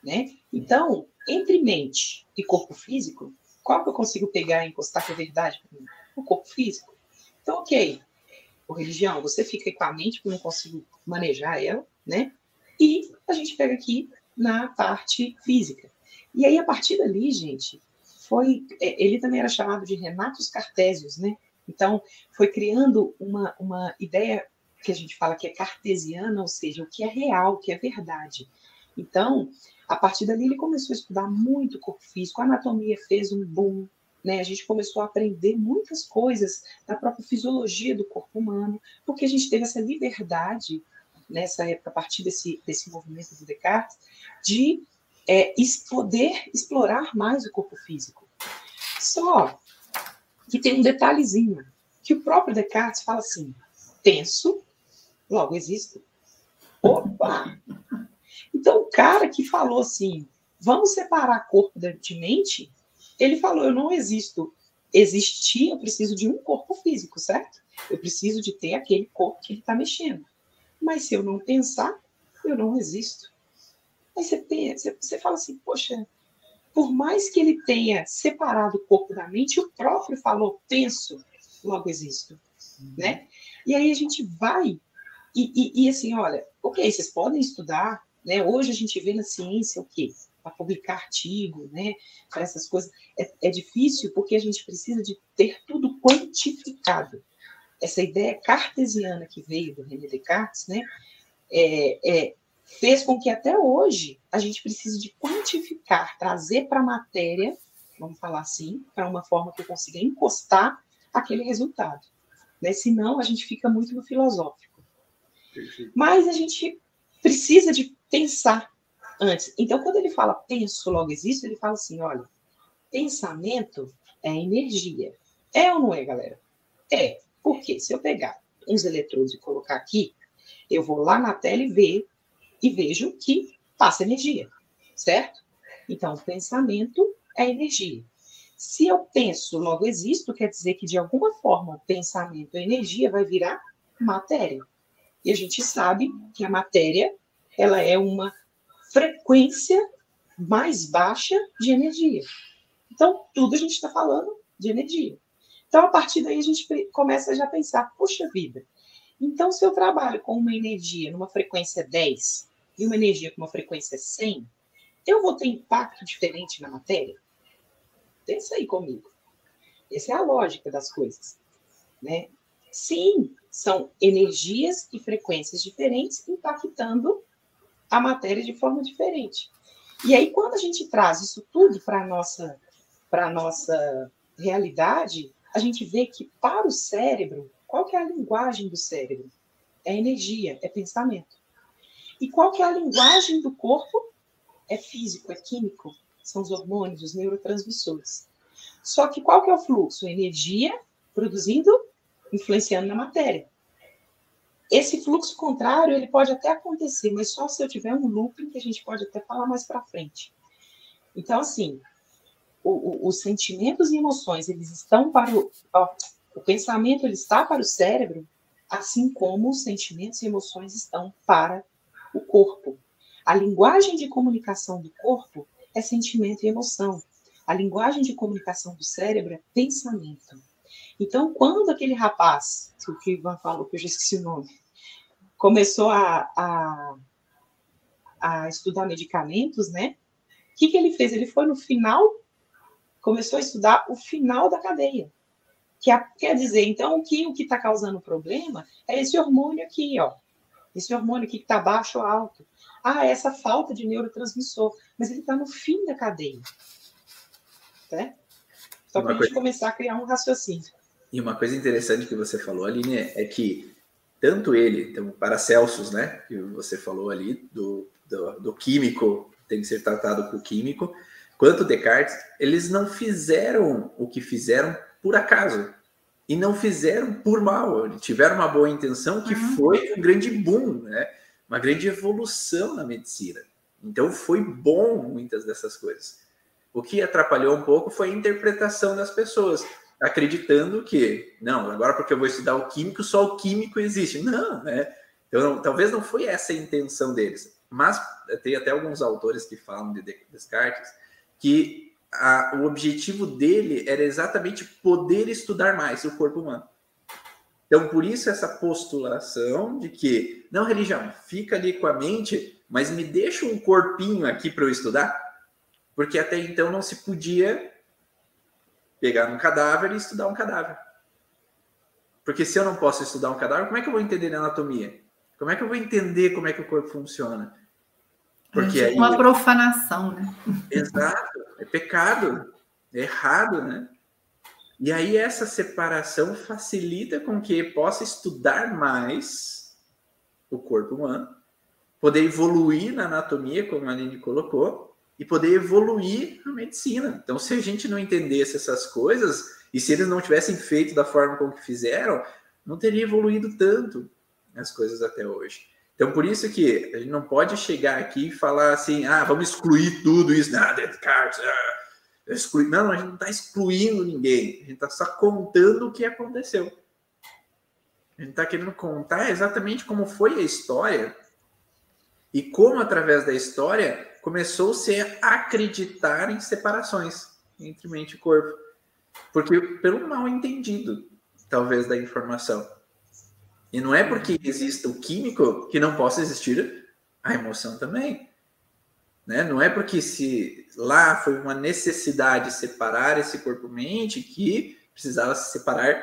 Né? Então, entre mente e corpo físico, qual que eu consigo pegar e encostar que é verdade para mim? O corpo físico. Então, ok, por religião, você fica com a mente, porque não consigo manejar ela, né? E a gente pega aqui na parte física. E aí, a partir dali, gente, foi. É, ele também era chamado de Renatos Cartésios, né? Então, foi criando uma, uma ideia que a gente fala que é cartesiana, ou seja, o que é real, o que é verdade. Então, a partir dali, ele começou a estudar muito corpo físico, a anatomia fez um boom, né? A gente começou a aprender muitas coisas da própria fisiologia do corpo humano, porque a gente teve essa liberdade nessa época, a partir desse, desse movimento do Descartes, de é, poder explorar mais o corpo físico. Só que tem um detalhezinho, que o próprio Descartes fala assim, penso, logo existo. Opa! Então, o cara que falou assim, vamos separar corpo de mente, ele falou, eu não existo. Existir, eu preciso de um corpo físico, certo? Eu preciso de ter aquele corpo que ele está mexendo. Mas se eu não pensar, eu não existo. Aí você, pensa, você fala assim, poxa, por mais que ele tenha separado o corpo da mente, o próprio falou, penso, logo existo, uhum. né? E aí a gente vai, e, e, e, assim, olha, ok, vocês podem estudar, né? Hoje a gente vê na ciência o quê? Para publicar artigo, né? Para essas coisas. É, é difícil porque a gente precisa de ter tudo quantificado. Essa ideia cartesiana que veio do René Descartes, né? É, é, fez com que até hoje a gente precise de quantificar, trazer para a matéria, vamos falar assim, para uma forma que eu consiga encostar aquele resultado. Né? Senão a gente fica muito no filosófico. Mas a gente precisa de pensar antes. Então, quando ele fala penso, logo existe, ele fala assim: olha, pensamento é energia. É ou não é, galera? É. Porque se eu pegar uns eletrodos e colocar aqui, eu vou lá na tela e ver e vejo que passa energia, certo? Então, pensamento é energia. Se eu penso, logo existo, quer dizer que de alguma forma o pensamento, a energia vai virar matéria. E a gente sabe que a matéria, ela é uma frequência mais baixa de energia. Então, tudo a gente está falando de energia. Então, a partir daí, a gente começa já a pensar, poxa vida, então se eu trabalho com uma energia numa frequência 10, e uma energia com uma frequência 100, eu vou ter impacto diferente na matéria? Pensa aí comigo. Essa é a lógica das coisas. Né? Sim, são energias e frequências diferentes impactando a matéria de forma diferente. E aí, quando a gente traz isso tudo para a nossa, nossa realidade, a gente vê que para o cérebro, qual que é a linguagem do cérebro? É energia, é pensamento. E qual que é a linguagem do corpo? É físico, é químico, são os hormônios, os neurotransmissores. Só que qual que é o fluxo? Energia produzindo, influenciando na matéria. Esse fluxo contrário, ele pode até acontecer, mas só se eu tiver um looping que a gente pode até falar mais para frente. Então, assim, o, o, os sentimentos e emoções, eles estão para o... Ó, o pensamento, ele está para o cérebro, assim como os sentimentos e emoções estão para o corpo. A linguagem de comunicação do corpo é sentimento e emoção. A linguagem de comunicação do cérebro é pensamento. Então, quando aquele rapaz, que o Ivan falou, que eu já esqueci o nome, começou a, a, a estudar medicamentos, né? O que, que ele fez? Ele foi no final começou a estudar o final da cadeia. Que a, quer dizer, então, que o que está causando o problema é esse hormônio aqui, ó. Esse hormônio aqui que está baixo ou alto. Ah, essa falta de neurotransmissor. Mas ele está no fim da cadeia. Né? Só para a gente começar a criar um raciocínio. E uma coisa interessante que você falou, Aline, é que tanto ele, então, Paracelsus, né, que você falou ali, do, do, do químico, tem que ser tratado com o químico, quanto Descartes, eles não fizeram o que fizeram por acaso. E não fizeram por mal. Tiveram uma boa intenção que uhum. foi um grande boom, né? uma grande evolução na medicina. Então foi bom muitas dessas coisas. O que atrapalhou um pouco foi a interpretação das pessoas, acreditando que, não, agora porque eu vou estudar o químico, só o químico existe. Não, né? Então, talvez não foi essa a intenção deles. Mas tem até alguns autores que falam de Descartes que a, o objetivo dele era exatamente poder estudar mais o corpo humano. Então, por isso, essa postulação de que, não, religião, fica ali com a mente, mas me deixa um corpinho aqui para eu estudar, porque até então não se podia pegar um cadáver e estudar um cadáver. Porque se eu não posso estudar um cadáver, como é que eu vou entender a anatomia? Como é que eu vou entender como é que o corpo funciona? Porque é tipo uma profanação, né? Exato, é pecado, é errado, né? E aí essa separação facilita com que possa estudar mais o corpo humano, poder evoluir na anatomia, como a Aline colocou, e poder evoluir na medicina. Então, se a gente não entendesse essas coisas, e se eles não tivessem feito da forma como que fizeram, não teria evoluído tanto as coisas até hoje. Então, por isso que a gente não pode chegar aqui e falar assim, ah, vamos excluir tudo isso, nada, Descartes, ah, excluir. Não, a gente não está excluindo ninguém, a gente está só contando o que aconteceu. A gente está querendo contar exatamente como foi a história e como, através da história, começou-se a acreditar em separações entre mente e corpo. Porque pelo mal entendido, talvez, da informação. E não é porque exista o químico que não possa existir a emoção também. Né? Não é porque se lá foi uma necessidade separar esse corpo-mente que precisava se separar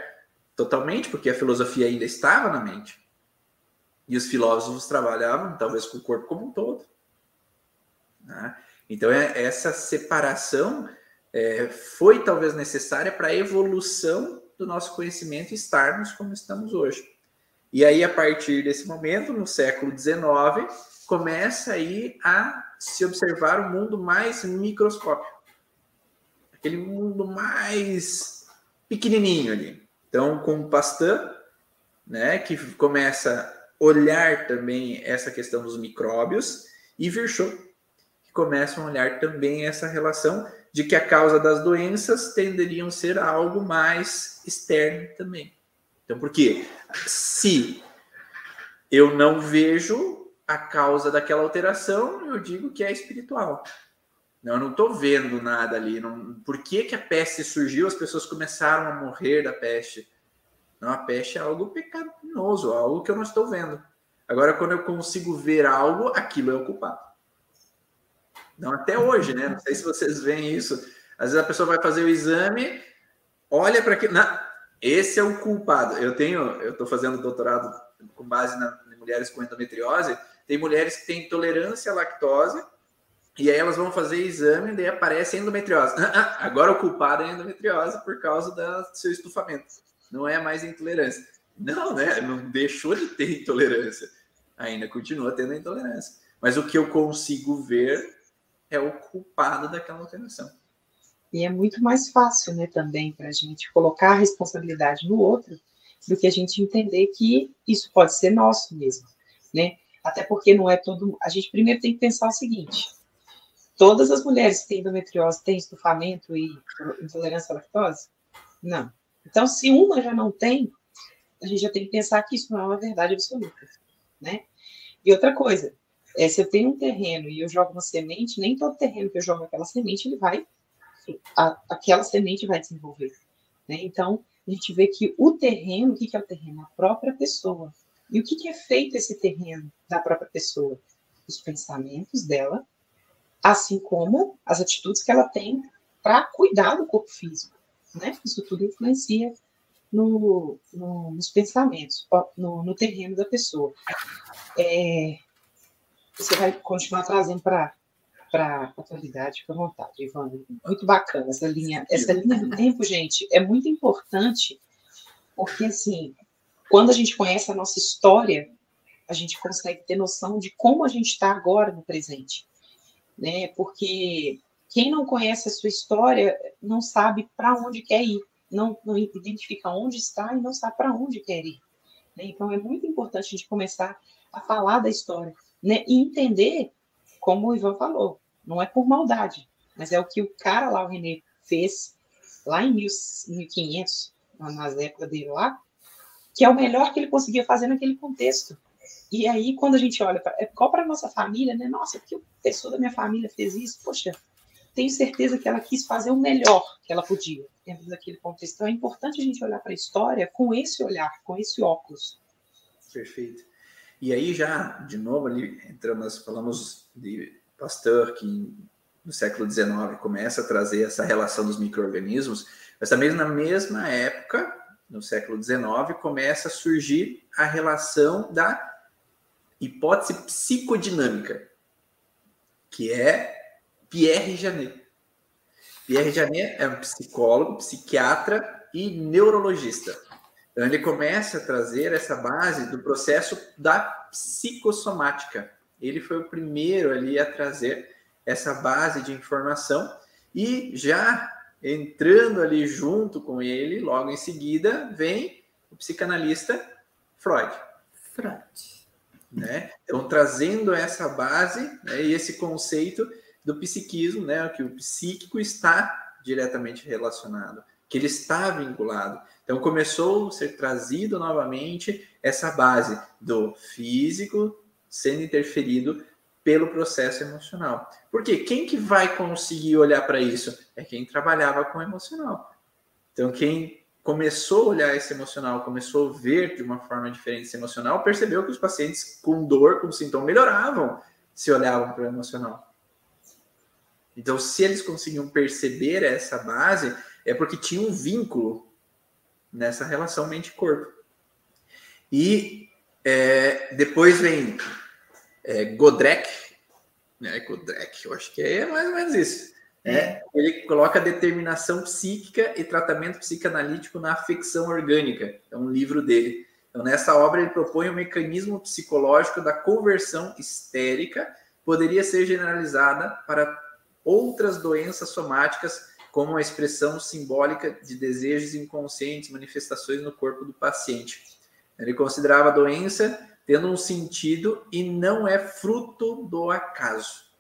totalmente, porque a filosofia ainda estava na mente. E os filósofos trabalhavam talvez com o corpo como um todo. Né? Então, é, essa separação é, foi talvez necessária para a evolução do nosso conhecimento e estarmos como estamos hoje. E aí, a partir desse momento, no século XIX, começa aí a se observar um mundo mais microscópico. Aquele mundo mais pequenininho ali. Então, com Pasteur, né, que começa a olhar também essa questão dos micróbios, e Virchow, que começa a olhar também essa relação de que a causa das doenças tenderiam a ser algo mais externo também. Então, por quê? Se eu não vejo a causa daquela alteração, eu digo que é espiritual. Eu não estou vendo nada ali. Não, por que, que a peste surgiu? As pessoas começaram a morrer da peste. Não, a peste é algo pecaminoso, algo que eu não estou vendo. Agora, quando eu consigo ver algo, aquilo é o culpado. Não, até hoje, né? Não sei se vocês veem isso. Às vezes a pessoa vai fazer o exame, olha para aquilo. Esse é o culpado. Eu tenho, eu estou fazendo doutorado com base na, em mulheres com endometriose. Tem mulheres que têm intolerância à lactose e aí elas vão fazer exame e daí aparece endometriose. Ah, ah, agora o culpado é endometriose por causa do seu estufamento. Não é mais intolerância. Não, né? Não deixou de ter intolerância. Ainda continua tendo intolerância. Mas o que eu consigo ver é o culpado daquela alteração. E é muito mais fácil, né, também, para a gente colocar a responsabilidade no outro, do que a gente entender que isso pode ser nosso mesmo, né? Até porque não é todo. A gente primeiro tem que pensar o seguinte: todas as mulheres que têm endometriose têm estufamento e intolerância à lactose? Não. Então, se uma já não tem, a gente já tem que pensar que isso não é uma verdade absoluta, né? E outra coisa, é, se eu tenho um terreno e eu jogo uma semente, nem todo terreno que eu jogo aquela semente ele vai a, aquela semente vai desenvolver. Né? Então, a gente vê que o terreno, o que, que é o terreno? A própria pessoa. E o que, que é feito esse terreno da própria pessoa? Os pensamentos dela, assim como as atitudes que ela tem para cuidar do corpo físico. Né? Isso tudo influencia no, no, nos pensamentos, no, no, terreno da pessoa. É, você vai continuar trazendo para para a atualidade, fica à vontade, Ivan. Muito bacana essa linha. Essa linha do tempo, gente, é muito importante, porque assim, quando a gente conhece a nossa história, a gente consegue ter noção de como a gente está agora no presente. Né? Porque quem não conhece a sua história não sabe para onde quer ir, não, não, identifica onde está e não sabe para onde quer ir. Né? Então é muito importante a gente começar a falar da história né? e entender, como o Ivan falou, não é por maldade, mas é o que o cara lá, o René, fez lá em 1500, nas épocas dele lá, que é o melhor que ele conseguia fazer naquele contexto. E aí, quando a gente olha para é qual para a nossa família, né? Nossa, que pessoa da minha família fez isso? Poxa, tenho certeza que ela quis fazer o melhor que ela podia dentro daquele contexto. Então, é importante a gente olhar para a história com esse olhar, com esse óculos. Perfeito. E aí, já, de novo, ali, entramos, falamos de Pasteur, que no século XIX começa a trazer essa relação dos micro-organismos, mas também na mesma época, no século XIX, começa a surgir a relação da hipótese psicodinâmica, que é Pierre Janet. Pierre Janet é um psicólogo, psiquiatra e neurologista. Então, ele começa a trazer essa base do processo da psicossomática. Ele foi o primeiro ali a trazer essa base de informação e já entrando ali junto com ele, logo em seguida, vem o psicanalista Freud. Freud né? Então, trazendo essa base né, e esse conceito do psiquismo, né, que o psíquico está diretamente relacionado, que ele está vinculado. Então, começou a ser trazido novamente essa base do físico sendo interferido pelo processo emocional. Porque quem que vai conseguir olhar para isso? É quem trabalhava com emocional. Então, quem começou a olhar esse emocional, começou a ver de uma forma diferente esse emocional, percebeu que os pacientes com dor, com sintoma, melhoravam se olhavam para o emocional. Então, se eles conseguiam perceber essa base, é porque tinha um vínculo nessa relação mente-corpo. E é, depois vem é, Godrek, né, Godrek, eu acho que é mais ou menos isso. É, ele coloca determinação psíquica e tratamento psicanalítico na afecção orgânica. É um livro dele. Então, nessa obra, ele propõe um mecanismo psicológico da conversão histérica, poderia ser generalizada para outras doenças somáticas, como a expressão simbólica de desejos inconscientes, manifestações no corpo do paciente. Ele considerava a doença tendo um sentido e não é fruto do acaso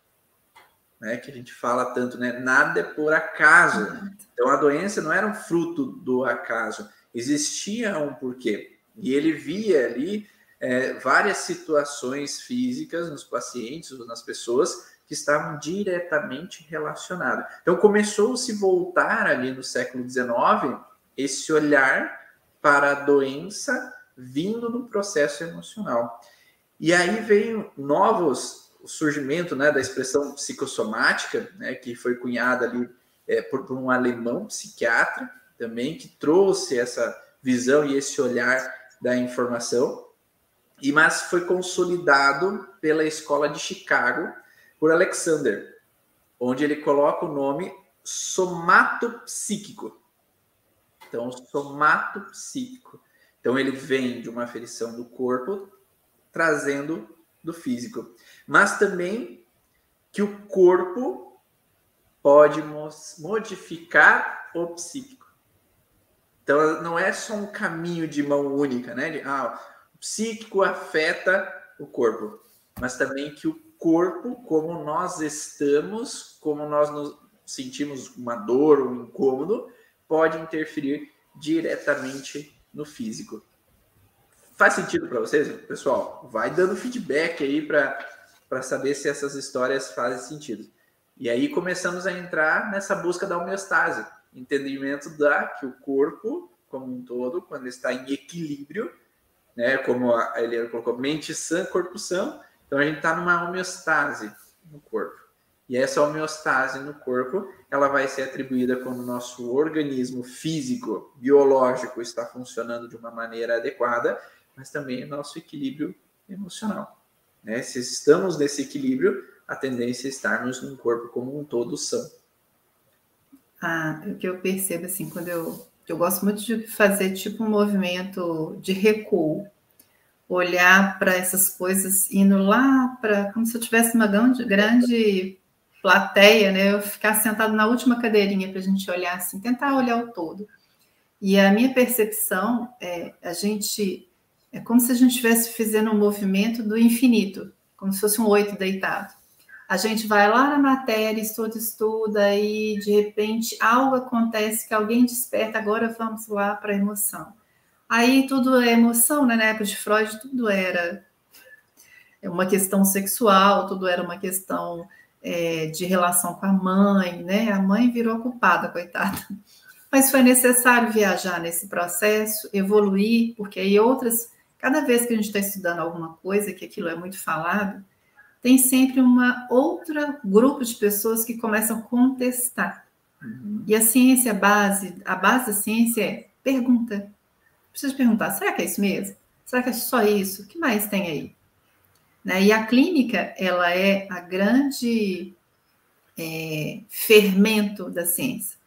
né, que a gente fala tanto, né? Nada é por acaso. Então a doença não era um fruto do acaso, existia um porquê. E ele via ali é, várias situações físicas nos pacientes ou nas pessoas que estavam diretamente relacionadas. Então começou a se voltar ali no século XIX esse olhar para a doença vindo do processo emocional. E aí veio novos o surgimento né, da expressão psicossomática, né, que foi cunhada ali é, por, por, um alemão psiquiatra também, que trouxe essa visão e esse olhar da informação, e mas foi consolidado pela escola de Chicago por Alexander, onde ele coloca o nome somato psíquico. Então, somato psíquico. Então, ele vem de uma aferição do corpo, trazendo do físico, mas também que o corpo pode modificar o psíquico. Então não é só um caminho de mão única, né? De, ah, o psíquico afeta o corpo, mas também que o corpo, como nós estamos, como nós nos sentimos uma dor, um incômodo, pode interferir diretamente no físico. Faz sentido para vocês, pessoal? Vai dando feedback aí para saber se essas histórias fazem sentido. E aí começamos a entrar nessa busca da homeostase, entendimento da que o corpo como um todo, quando está em equilíbrio, né, como a Eliana colocou, mente sã, corpo sã, então a gente está numa homeostase no corpo. E essa homeostase no corpo ela vai ser atribuída quando o nosso organismo físico, biológico está funcionando de uma maneira adequada, mas também o nosso equilíbrio emocional. Né? Se estamos nesse equilíbrio, a tendência é estarmos num corpo como um todo são. Ah, o que eu percebo assim, quando eu eu gosto muito de fazer tipo um movimento de recuo, olhar para essas coisas indo lá para como se eu tivesse uma grande, grande plateia, né? Eu ficar sentado na última cadeirinha para a gente olhar assim, tentar olhar o todo. E a minha percepção é a gente é como se a gente estivesse fazendo um movimento do infinito, como se fosse um oito deitado. A gente vai lá na matéria, estuda, estuda, e de repente algo acontece que alguém desperta, agora vamos lá para a emoção. Aí tudo é emoção, né? Na época de Freud, tudo era uma questão sexual, tudo era uma questão é, de relação com a mãe, né? A mãe virou culpada, coitada. Mas foi necessário viajar nesse processo, evoluir, porque aí outras, cada vez que a gente está estudando alguma coisa, que aquilo é muito falado, tem sempre uma outra grupo de pessoas que começam a contestar. Uhum. E a ciência base, a base da ciência é pergunta. Precisa perguntar, será que é isso mesmo? Será que é só isso? O que mais tem aí? Né? E a clínica, ela é a grande é, fermento da ciência.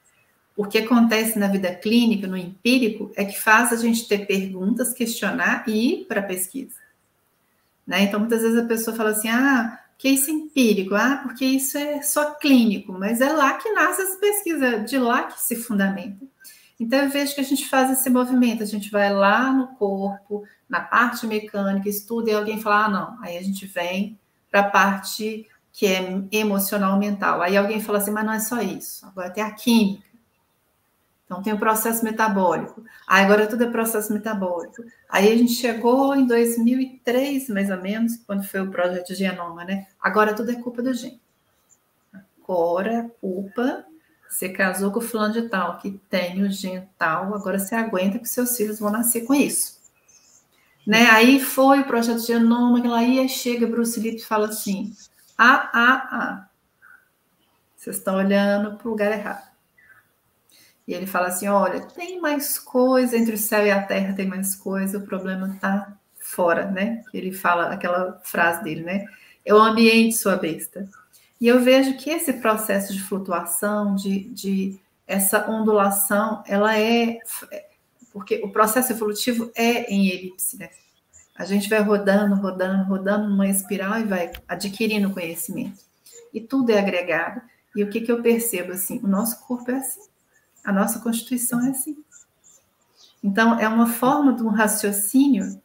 O que acontece na vida clínica, no empírico, é que faz a gente ter perguntas, questionar e ir para a pesquisa. Né? Então, muitas vezes a pessoa fala assim: ah, que isso é empírico? Ah, porque isso é só clínico, mas é lá que nasce essa pesquisa, de lá que se fundamenta. Então, eu vejo que a gente faz esse movimento, a gente vai lá no corpo, na parte mecânica, estuda e alguém fala: ah, não, aí a gente vem para a parte que é emocional mental. Aí alguém fala assim, mas não é só isso, agora tem a química. Então, tem o processo metabólico. Aí, agora tudo é processo metabólico. Aí a gente chegou em 2003, mais ou menos, quando foi o projeto Genoma, né? Agora tudo é culpa do gene. Agora, culpa, você casou com o fulano de tal, que tem o gene tal, agora você aguenta que seus filhos vão nascer com isso. Né? Aí foi o projeto Genoma, que lá ia, chega Bruce Lee e fala assim, ah, ah, ah, vocês estão olhando para o lugar errado. E ele fala assim: olha, tem mais coisa entre o céu e a terra, tem mais coisa, o problema está fora, né? Ele fala aquela frase dele, né? É o ambiente, sua besta. E eu vejo que esse processo de flutuação, de, de essa ondulação, ela é. Porque o processo evolutivo é em elipse, né? A gente vai rodando, rodando, rodando numa espiral e vai adquirindo conhecimento. E tudo é agregado. E o que, que eu percebo assim? O nosso corpo é assim. A nossa Constituição é assim. Então, é uma forma de um raciocínio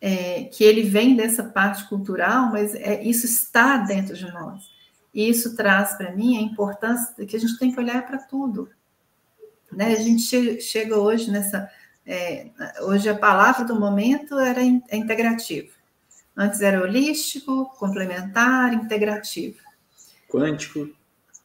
é, que ele vem dessa parte cultural, mas é, isso está dentro de nós. E isso traz para mim a importância de que a gente tem que olhar para tudo. Né? A gente che chega hoje nessa. É, hoje a palavra do momento era in, é integrativo. Antes era holístico, complementar, integrativo. Quântico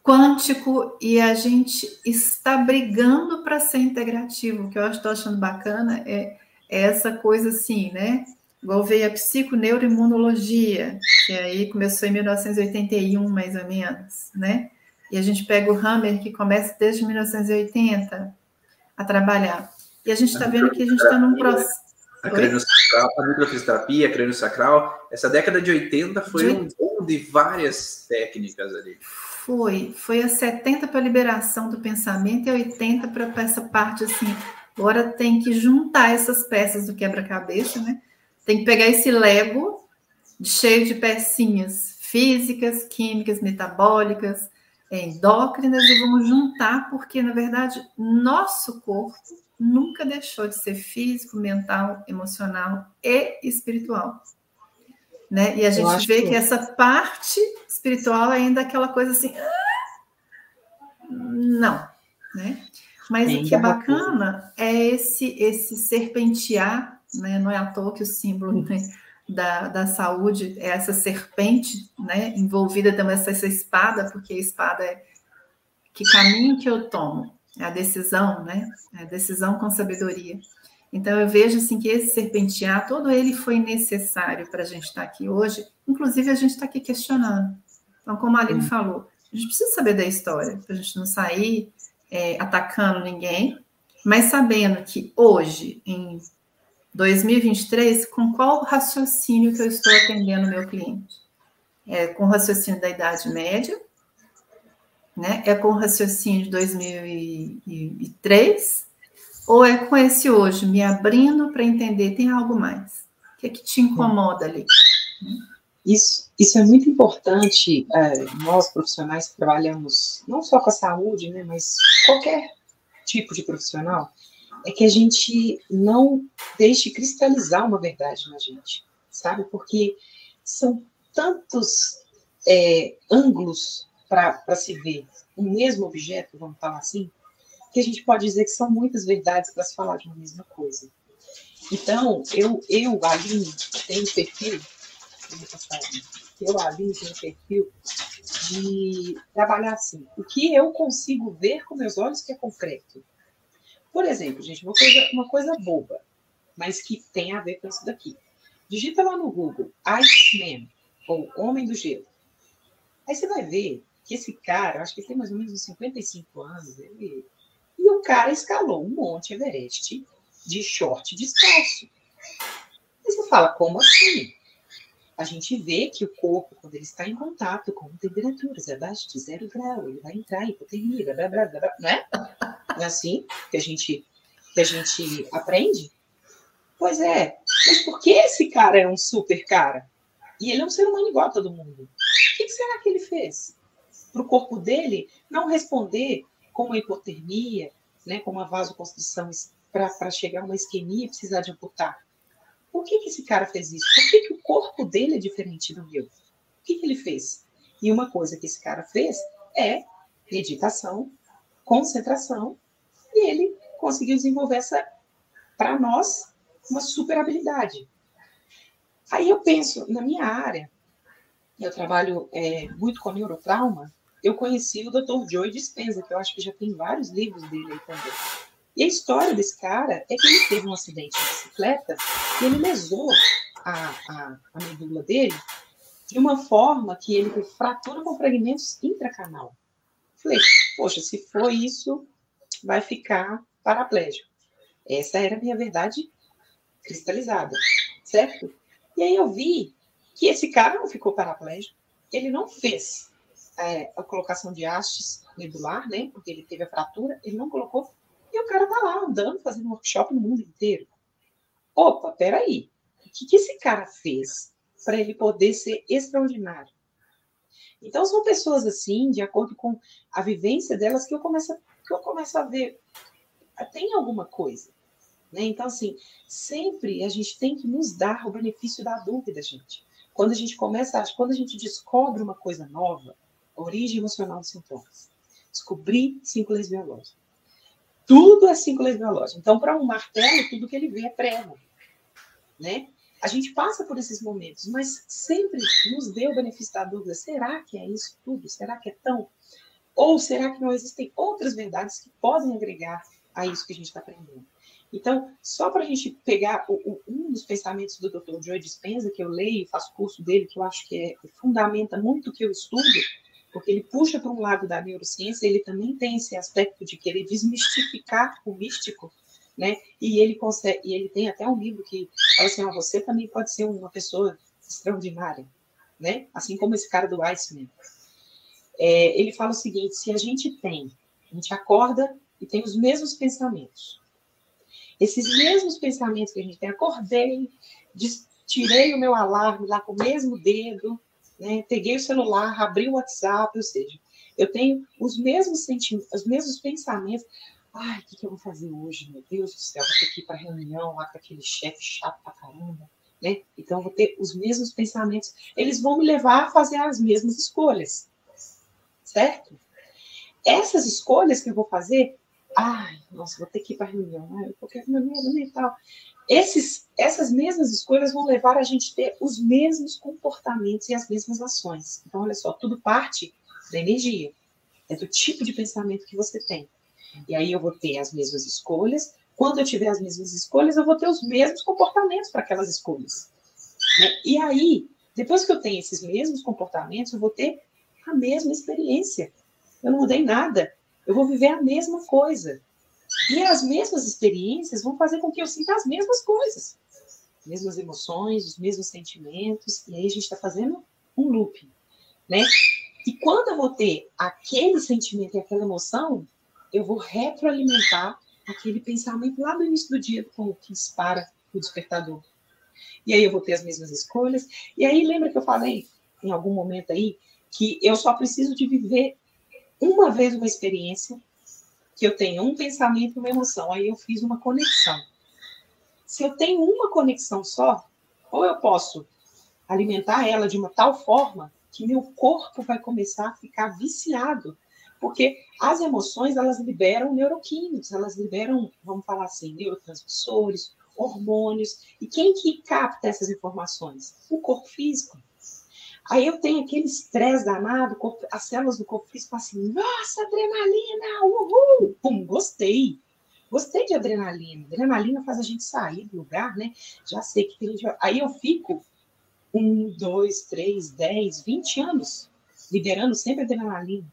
quântico e a gente está brigando para ser integrativo. O que eu estou achando bacana é, é, essa coisa assim, né? Veio a psiconeuroimunologia, que aí começou em 1981, mais ou menos, né? E a gente pega o Hammer, que começa desde 1980 a trabalhar. E a gente está vendo que a gente está num processo. A craniosacral, a microfisioterapia, a craniosacral, essa década de 80 foi de... um bom de várias técnicas ali foi? Foi a 70 para a liberação do pensamento e 80 para essa parte assim. Agora tem que juntar essas peças do quebra-cabeça, né? Tem que pegar esse Lego cheio de pecinhas físicas, químicas, metabólicas, endócrinas e vamos juntar, porque na verdade nosso corpo nunca deixou de ser físico, mental, emocional e espiritual. Né? E a gente vê que... que essa parte espiritual é ainda aquela coisa assim. Não, né? Mas o que é bacana é esse esse serpentear, né? Não é à toa que o símbolo né, da, da saúde é essa serpente, né? Envolvida também essa, essa espada, porque a espada é que caminho que eu tomo, é a decisão, né? É a decisão com sabedoria. Então eu vejo assim que esse serpentear, todo ele foi necessário para a gente estar tá aqui hoje. Inclusive a gente está aqui questionando. Então, como a Aline hum. falou, A gente precisa saber da história, para a gente não sair é, atacando ninguém, mas sabendo que hoje, em 2023, com qual raciocínio que eu estou atendendo o meu cliente? É com o raciocínio da idade média, né? É com o raciocínio de 2003, ou é com esse hoje, me abrindo para entender, tem algo mais? O que é que te incomoda ali? Isso, isso é muito importante. É, nós, profissionais que trabalhamos não só com a saúde, né, mas qualquer tipo de profissional, é que a gente não deixe cristalizar uma verdade na gente, sabe? Porque são tantos é, ângulos para se ver o mesmo objeto, vamos falar assim, que a gente pode dizer que são muitas verdades para se falar de uma mesma coisa. Então, eu, eu Aline, tenho perfil, eu, Aline, tenho perfil de trabalhar assim. O que eu consigo ver com meus olhos que é concreto. Por exemplo, gente, uma coisa, uma coisa boba, mas que tem a ver com isso daqui. Digita lá no Google Iceman, ou Homem do Gelo. Aí você vai ver que esse cara, acho que tem mais ou menos uns 55 anos, ele... e o cara escalou um monte Everest de short descalço. Aí você fala, como assim? A gente vê que o corpo, quando ele está em contato com temperaturas abaixo de zero grau, ele vai entrar em hipotermia, blá, blá, blá, blá, né? É assim que a gente, que a gente aprende? Pois é, mas por que esse cara é um super cara? E ele é um ser humano igual a todo mundo. O que será que ele fez? Para o corpo dele não responder com uma hipotermia, né, com uma vasoconstrição para chegar a uma isquemia e precisar de amputar. Por que, que esse cara fez isso? Por que, que o corpo dele é diferente do meu? O que, que ele fez? E uma coisa que esse cara fez é meditação, concentração, e ele conseguiu desenvolver essa, para nós, uma super habilidade. Aí eu penso, na minha área, eu trabalho é, muito com neurotrauma, eu conheci o Dr. Joe Dispenza, que eu acho que já tem vários livros dele aí também. E a história desse cara é que ele teve um acidente de bicicleta e ele lesou a, a, a medula dele de uma forma que ele fratura com fragmentos intracanal. Falei, poxa, se for isso, vai ficar paraplégico. Essa era a minha verdade cristalizada, certo? E aí eu vi que esse cara não ficou paraplégico, ele não fez é, a colocação de hastes medular, né? Porque ele teve a fratura, ele não colocou e o cara tá lá andando, fazendo workshop no mundo inteiro. Opa, peraí. O que, que esse cara fez para ele poder ser extraordinário? Então, são pessoas assim, de acordo com a vivência delas, que eu começo, que eu começo a ver. Tem alguma coisa. Né? Então, assim, sempre a gente tem que nos dar o benefício da dúvida, gente. Quando a gente começa, quando a gente descobre uma coisa nova, origem emocional dos sintomas, descobrir leis biológicas. Tudo é cinco leis biológicas. Então, para um martelo, tudo que ele vê é prego. Né? A gente passa por esses momentos, mas sempre nos dê o benefício da dúvida: será que é isso tudo? Será que é tão? Ou será que não existem outras verdades que podem agregar a isso que a gente está aprendendo? Então, só para a gente pegar o, o, um dos pensamentos do Dr. Joe Dispenza, que eu leio, faço curso dele, que eu acho que é, fundamenta muito o que eu estudo, porque ele puxa para um lado da neurociência, ele também tem esse aspecto de querer desmistificar o místico, né? E ele consegue, e ele tem até um livro que fala assim, ah, você também pode ser uma pessoa extraordinária, né? Assim como esse cara do Iceman. É, ele fala o seguinte: se a gente tem, a gente acorda e tem os mesmos pensamentos. Esses mesmos pensamentos que a gente tem, acordei, tirei o meu alarme lá com o mesmo dedo, né? Peguei o celular, abri o WhatsApp, ou seja, eu tenho os mesmos sentimentos, os mesmos pensamentos. Ai, o que, que, eu vou fazer hoje? Meu Deus do céu, vou ter que ir para reunião lá com aquele chefe chato pra caramba. Né? Então, eu vou ter os mesmos pensamentos. Eles vão me levar a fazer as mesmas escolhas. Certo? Essas escolhas que eu vou fazer, ai, nossa, vou ter que ir para reunião, ai, uma reunião e tal esses, essas mesmas escolhas vão levar a gente a ter os mesmos comportamentos e as mesmas ações. Então, olha só, tudo parte da energia, é do tipo de pensamento que você tem. E aí eu vou ter as mesmas escolhas. Quando eu tiver as mesmas escolhas, eu vou ter os mesmos comportamentos para aquelas escolhas. Né? E aí, depois que eu tenho esses mesmos comportamentos, eu vou ter a mesma experiência. Eu não mudei nada. Eu vou viver a mesma coisa. E as mesmas experiências vão fazer com que eu sinta as mesmas coisas. As mesmas emoções, os mesmos sentimentos. E aí a gente está fazendo um loop, né? E quando eu vou ter aquele sentimento e aquela emoção, eu vou retroalimentar aquele pensamento lá do início do dia, como que dispara o despertador. E aí eu vou ter as mesmas escolhas. E aí lembra que eu falei em algum momento aí que eu só preciso de viver uma vez uma experiência que eu tenho um pensamento e uma emoção. Aí eu fiz uma conexão. Se eu tenho uma conexão só, ou eu posso alimentar ela de uma tal forma que meu corpo vai começar a ficar viciado porque as emoções, elas liberam neuroquímicos, elas liberam, vamos falar assim, neurotransmissores, hormônios. E quem que capta essas informações? O corpo físico. Aí eu tenho aquele estresse danado, as células do corpo físico assim, nossa, adrenalina, uhul! Pum, gostei. Gostei de adrenalina. Adrenalina faz a gente sair do lugar, né? Já sei que vai... Aí eu fico um, dois, três, dez, vinte anos liberando sempre adrenalina.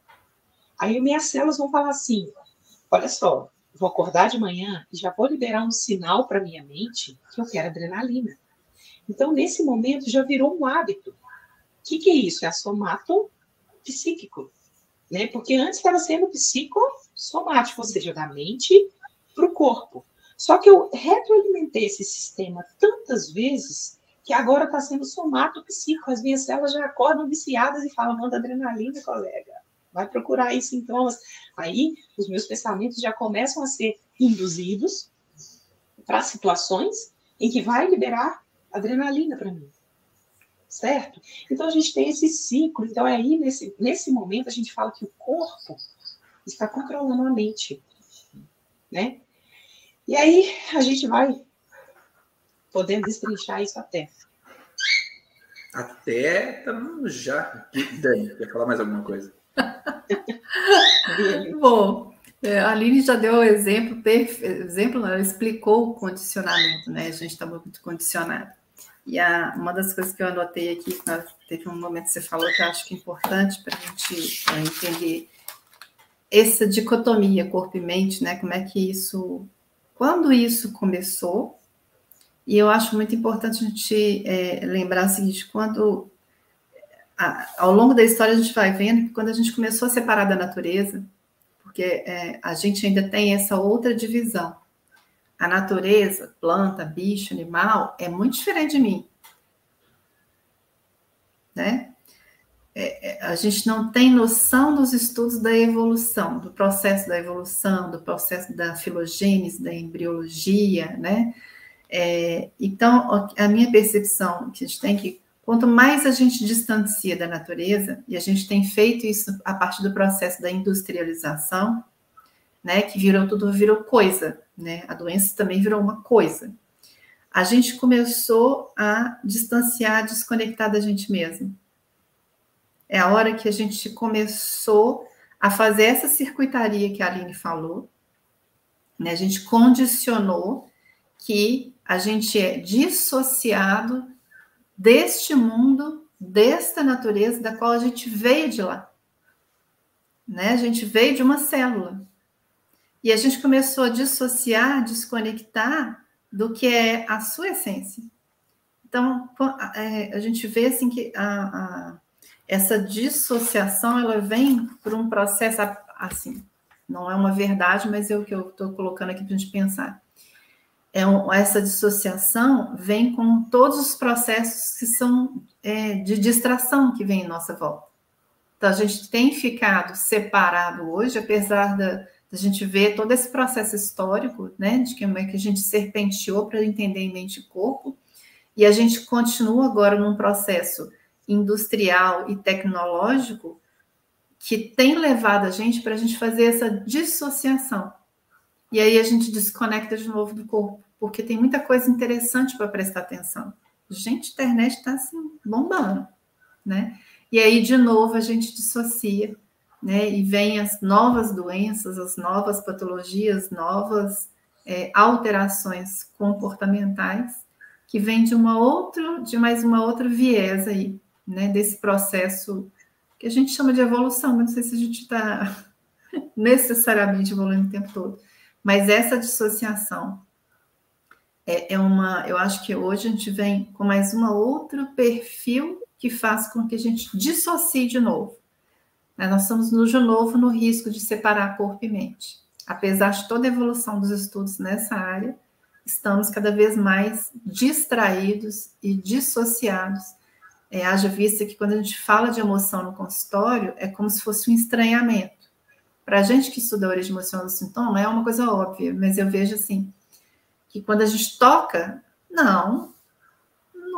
Aí minhas células vão falar assim: olha só, vou acordar de manhã e já vou liberar um sinal para minha mente que eu quero adrenalina. Então, nesse momento, já virou um hábito. O que, que é isso? É a somato psíquico. Né? Porque antes estava sendo psicossomático, ou seja, da mente para o corpo. Só que eu retroalimentei esse sistema tantas vezes que agora está sendo somato psíquico. As minhas células já acordam viciadas e falam, manda adrenalina, colega vai procurar aí sintomas. Aí os meus pensamentos já começam a ser induzidos para situações em que vai liberar adrenalina para mim. Certo? Então a gente tem esse ciclo. Então aí nesse, nesse momento a gente fala que o corpo está controlando a mente, né? E aí a gente vai podendo destrinchar isso até. Até estamos já. Dani, quer falar mais alguma coisa? Bom, é, a Aline já deu o exemplo, exemplo, ela explicou o condicionamento, né? A gente está muito condicionado. E a, uma das coisas que eu anotei aqui, teve um momento que você falou que eu acho que é importante para a gente é, entender essa dicotomia corpo e mente, né? Como é que isso, quando isso começou, e eu acho muito importante a gente é, lembrar o seguinte: quando ao longo da história a gente vai vendo que quando a gente começou a separar da natureza, porque é, a gente ainda tem essa outra divisão. A natureza, planta, bicho, animal, é muito diferente de mim. Né? É, é, a gente não tem noção dos estudos da evolução, do processo da evolução, do processo da filogênese, da embriologia, né? É, então, a minha percepção que a gente tem que Quanto mais a gente distancia da natureza, e a gente tem feito isso a partir do processo da industrialização, né, que virou tudo virou coisa, né? A doença também virou uma coisa. A gente começou a distanciar, desconectar da gente mesmo. É a hora que a gente começou a fazer essa circuitaria que a Aline falou, né? A gente condicionou que a gente é dissociado deste mundo, desta natureza da qual a gente veio de lá. Né? A gente veio de uma célula. E a gente começou a dissociar, desconectar do que é a sua essência. Então, é, a gente vê assim que a, a, essa dissociação ela vem por um processo assim, não é uma verdade, mas é o que eu estou colocando aqui para a gente pensar é um, essa dissociação vem com todos os processos que são é, de distração que vem em nossa volta. Então, a gente tem ficado separado hoje, apesar da, da gente ver todo esse processo histórico, né, de como é que a gente serpenteou para entender em mente e corpo, e a gente continua agora num processo industrial e tecnológico que tem levado a gente para a gente fazer essa dissociação. E aí a gente desconecta de novo do corpo porque tem muita coisa interessante para prestar atenção. Gente, a internet está assim, bombando, né? E aí, de novo, a gente dissocia, né? E vem as novas doenças, as novas patologias, novas é, alterações comportamentais que vem de uma outra, de mais uma outra viés aí, né? Desse processo que a gente chama de evolução, mas não sei se a gente está necessariamente evoluindo o tempo todo. Mas essa dissociação é, é, uma. Eu acho que hoje a gente vem com mais um outro perfil que faz com que a gente dissocie de novo. Nós estamos no de novo no risco de separar corpo e mente. Apesar de toda a evolução dos estudos nessa área, estamos cada vez mais distraídos e dissociados. É, haja vista que quando a gente fala de emoção no consultório, é como se fosse um estranhamento. Para a gente que estuda a origem emocional do sintoma, é uma coisa óbvia, mas eu vejo assim, que quando a gente toca, não,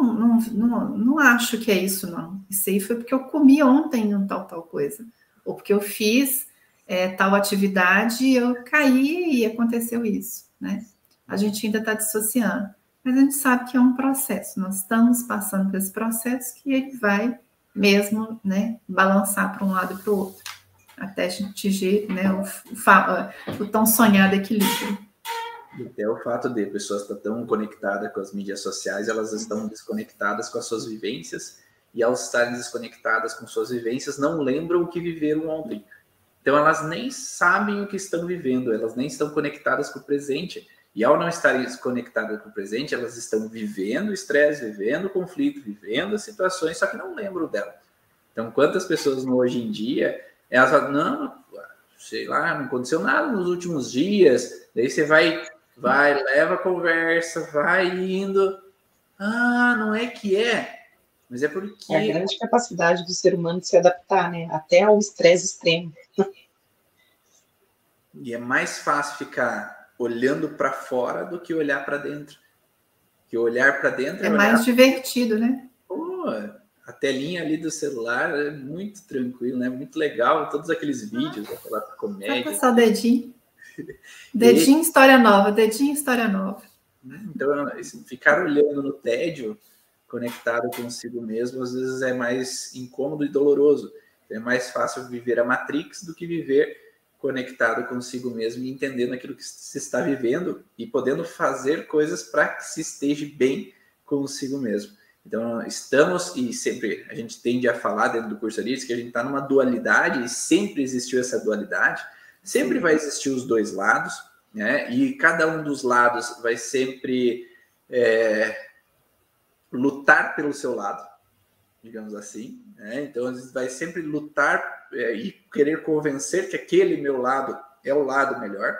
não, não, não, não acho que é isso, não. Isso aí foi porque eu comi ontem um tal, tal coisa. Ou porque eu fiz é, tal atividade e eu caí e aconteceu isso, né? A gente ainda está dissociando. Mas a gente sabe que é um processo. Nós estamos passando por esse processo que ele vai mesmo, né, balançar para um lado e para o outro. Até a gente atingir né, o, o, o tão sonhado equilíbrio. Até o fato de pessoas estar tão conectadas com as mídias sociais, elas estão desconectadas com as suas vivências, e ao estarem desconectadas com suas vivências, não lembram o que viveram ontem. Então, elas nem sabem o que estão vivendo, elas nem estão conectadas com o presente. E ao não estarem conectadas com o presente, elas estão vivendo estresse, vivendo conflito, vivendo situações, só que não lembram dela. Então, quantas pessoas hoje em dia, elas falam, não, sei lá, não aconteceu nada nos últimos dias, daí você vai vai, leva a conversa, vai indo. Ah, não é que é, mas é porque. É a grande capacidade do ser humano de se adaptar, né? Até ao estresse extremo. E é mais fácil ficar olhando para fora do que olhar para dentro. Que olhar para dentro é, é mais divertido, né? Pô, a telinha ali do celular é muito tranquilo, né? Muito legal. Todos aqueles vídeos, aquela comédia. Só passar o dedinho. Dedinho, e... história nova, dedinho, história nova. Então, ficar olhando no tédio, conectado consigo mesmo, às vezes é mais incômodo e doloroso. É mais fácil viver a Matrix do que viver conectado consigo mesmo e entendendo aquilo que se está vivendo e podendo fazer coisas para que se esteja bem consigo mesmo. Então, estamos, e sempre a gente tende a falar dentro do curso ali, que a gente está numa dualidade, e sempre existiu essa dualidade, Sempre vai existir os dois lados, né? E cada um dos lados vai sempre é, lutar pelo seu lado, digamos assim. Né? Então, vai sempre lutar é, e querer convencer que aquele meu lado é o lado melhor.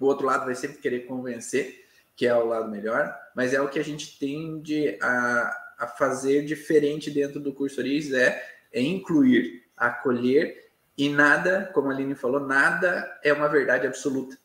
O outro lado vai sempre querer convencer que é o lado melhor, mas é o que a gente tende a, a fazer diferente dentro do curso Oriz, é, é incluir, acolher e nada, como a Aline falou, nada é uma verdade absoluta.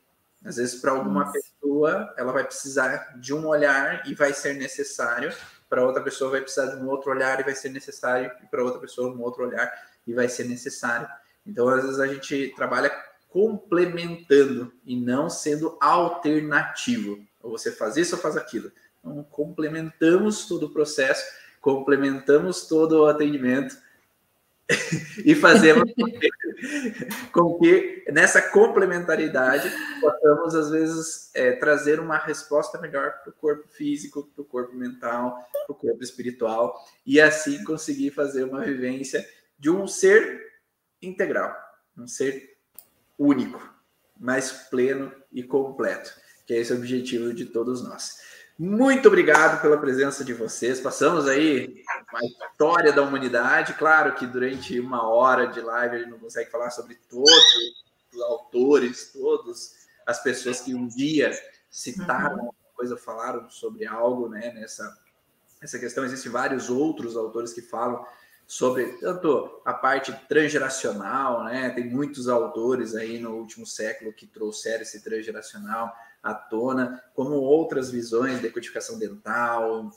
Às vezes, para alguma pessoa, ela vai precisar de um olhar e vai ser necessário, para outra pessoa vai precisar de um outro olhar e vai ser necessário, e para outra pessoa um outro olhar e vai ser necessário. Então, às vezes, a gente trabalha complementando e não sendo alternativo. Ou você faz isso ou faz aquilo. Então, complementamos todo o processo, complementamos todo o atendimento e fazemos com que nessa complementaridade possamos, às vezes, é, trazer uma resposta melhor para o corpo físico, para o corpo mental, para o corpo espiritual, e assim conseguir fazer uma vivência de um ser integral, um ser único, mais pleno e completo, que é esse o objetivo de todos nós. Muito obrigado pela presença de vocês. Passamos aí uma história da humanidade. Claro que durante uma hora de live a gente não consegue falar sobre todos os autores, todas as pessoas que um dia citaram uhum. coisa, falaram sobre algo, né? Nessa essa questão existem vários outros autores que falam sobre tanto a parte transgeracional, né? Tem muitos autores aí no último século que trouxeram esse transgeracional à tona, como outras visões, decodificação dental,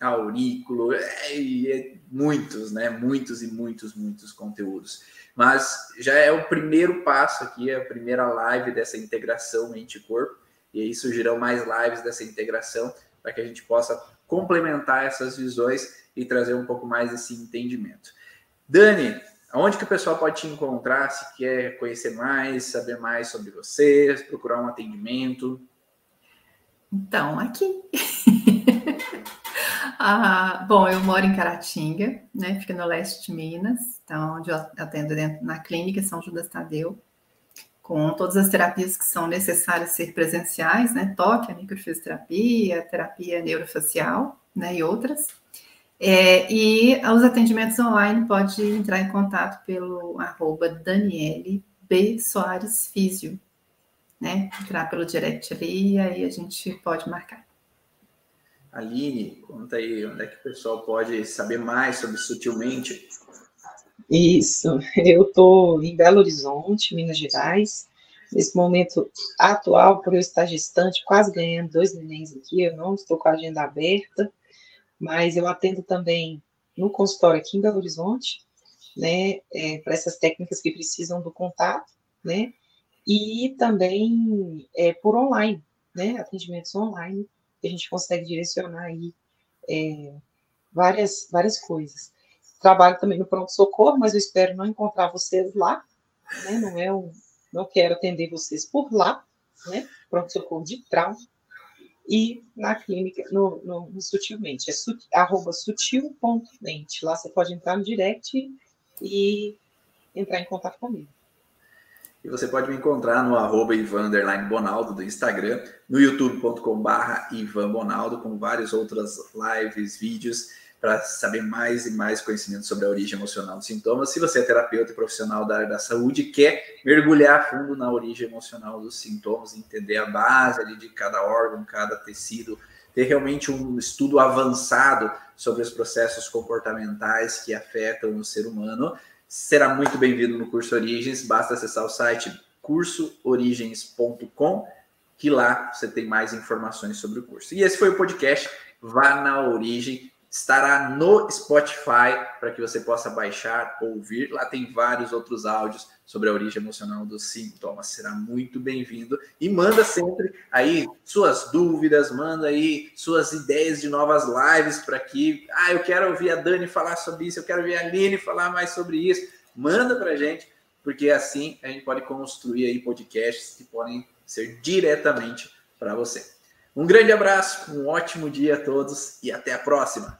aurículo, é, é, muitos, né? Muitos e muitos, muitos conteúdos. Mas já é o primeiro passo aqui, é a primeira live dessa integração mente-corpo, e aí surgirão mais lives dessa integração para que a gente possa complementar essas visões e trazer um pouco mais esse entendimento. Dani, Aonde que o pessoal pode te encontrar se quer conhecer mais, saber mais sobre você, procurar um atendimento? Então, aqui. Ah, bom, eu moro em Caratinga, né? Fica no leste de Minas, então, onde eu atendo dentro, na clínica São Judas Tadeu, com todas as terapias que são necessárias ser presenciais, né? Toque, microfisioterapia, terapia neurofacial, né? E outras. É, e os atendimentos online pode entrar em contato pelo arroba Daniele B. Soares Físio, né? Entrar pelo direct ali e aí a gente pode marcar. Aline, conta aí onde é que o pessoal pode saber mais sobre Sutilmente. Isso, eu estou em Belo Horizonte, Minas Gerais. Nesse momento atual, por eu estar gestante, quase ganhando dois nenéns aqui, eu não estou com a agenda aberta, mas eu atendo também no consultório aqui em Belo Horizonte, né, é, para essas técnicas que precisam do contato, né, e também é, por online, né, atendimentos online, que a gente consegue direcionar aí é, várias, várias coisas. Trabalho também no pronto-socorro, mas eu espero não encontrar vocês lá, né, não é um, não quero atender vocês por lá, né, pronto-socorro de trauma, e na clínica, no, no, no Sutilmente, é sut, arroba sutil.mente. Lá você pode entrar no direct e entrar em contato comigo. E você pode me encontrar no arroba Ivan Bonaldo do Instagram, no youtube.com Ivan Bonaldo, com várias outras lives, vídeos para saber mais e mais conhecimento sobre a origem emocional dos sintomas. Se você é terapeuta e profissional da área da saúde quer mergulhar fundo na origem emocional dos sintomas, entender a base ali de cada órgão, cada tecido, ter realmente um estudo avançado sobre os processos comportamentais que afetam o ser humano, será muito bem-vindo no curso Origens. Basta acessar o site cursoorigens.com, que lá você tem mais informações sobre o curso. E esse foi o podcast Vá na Origem estará no Spotify para que você possa baixar, ouvir. Lá tem vários outros áudios sobre a origem emocional dos sintomas. Será muito bem-vindo e manda sempre aí suas dúvidas, manda aí suas ideias de novas lives para que, ah, eu quero ouvir a Dani falar sobre isso, eu quero ouvir a Aline falar mais sobre isso. Manda para gente, porque assim a gente pode construir aí podcasts que podem ser diretamente para você. Um grande abraço, um ótimo dia a todos e até a próxima.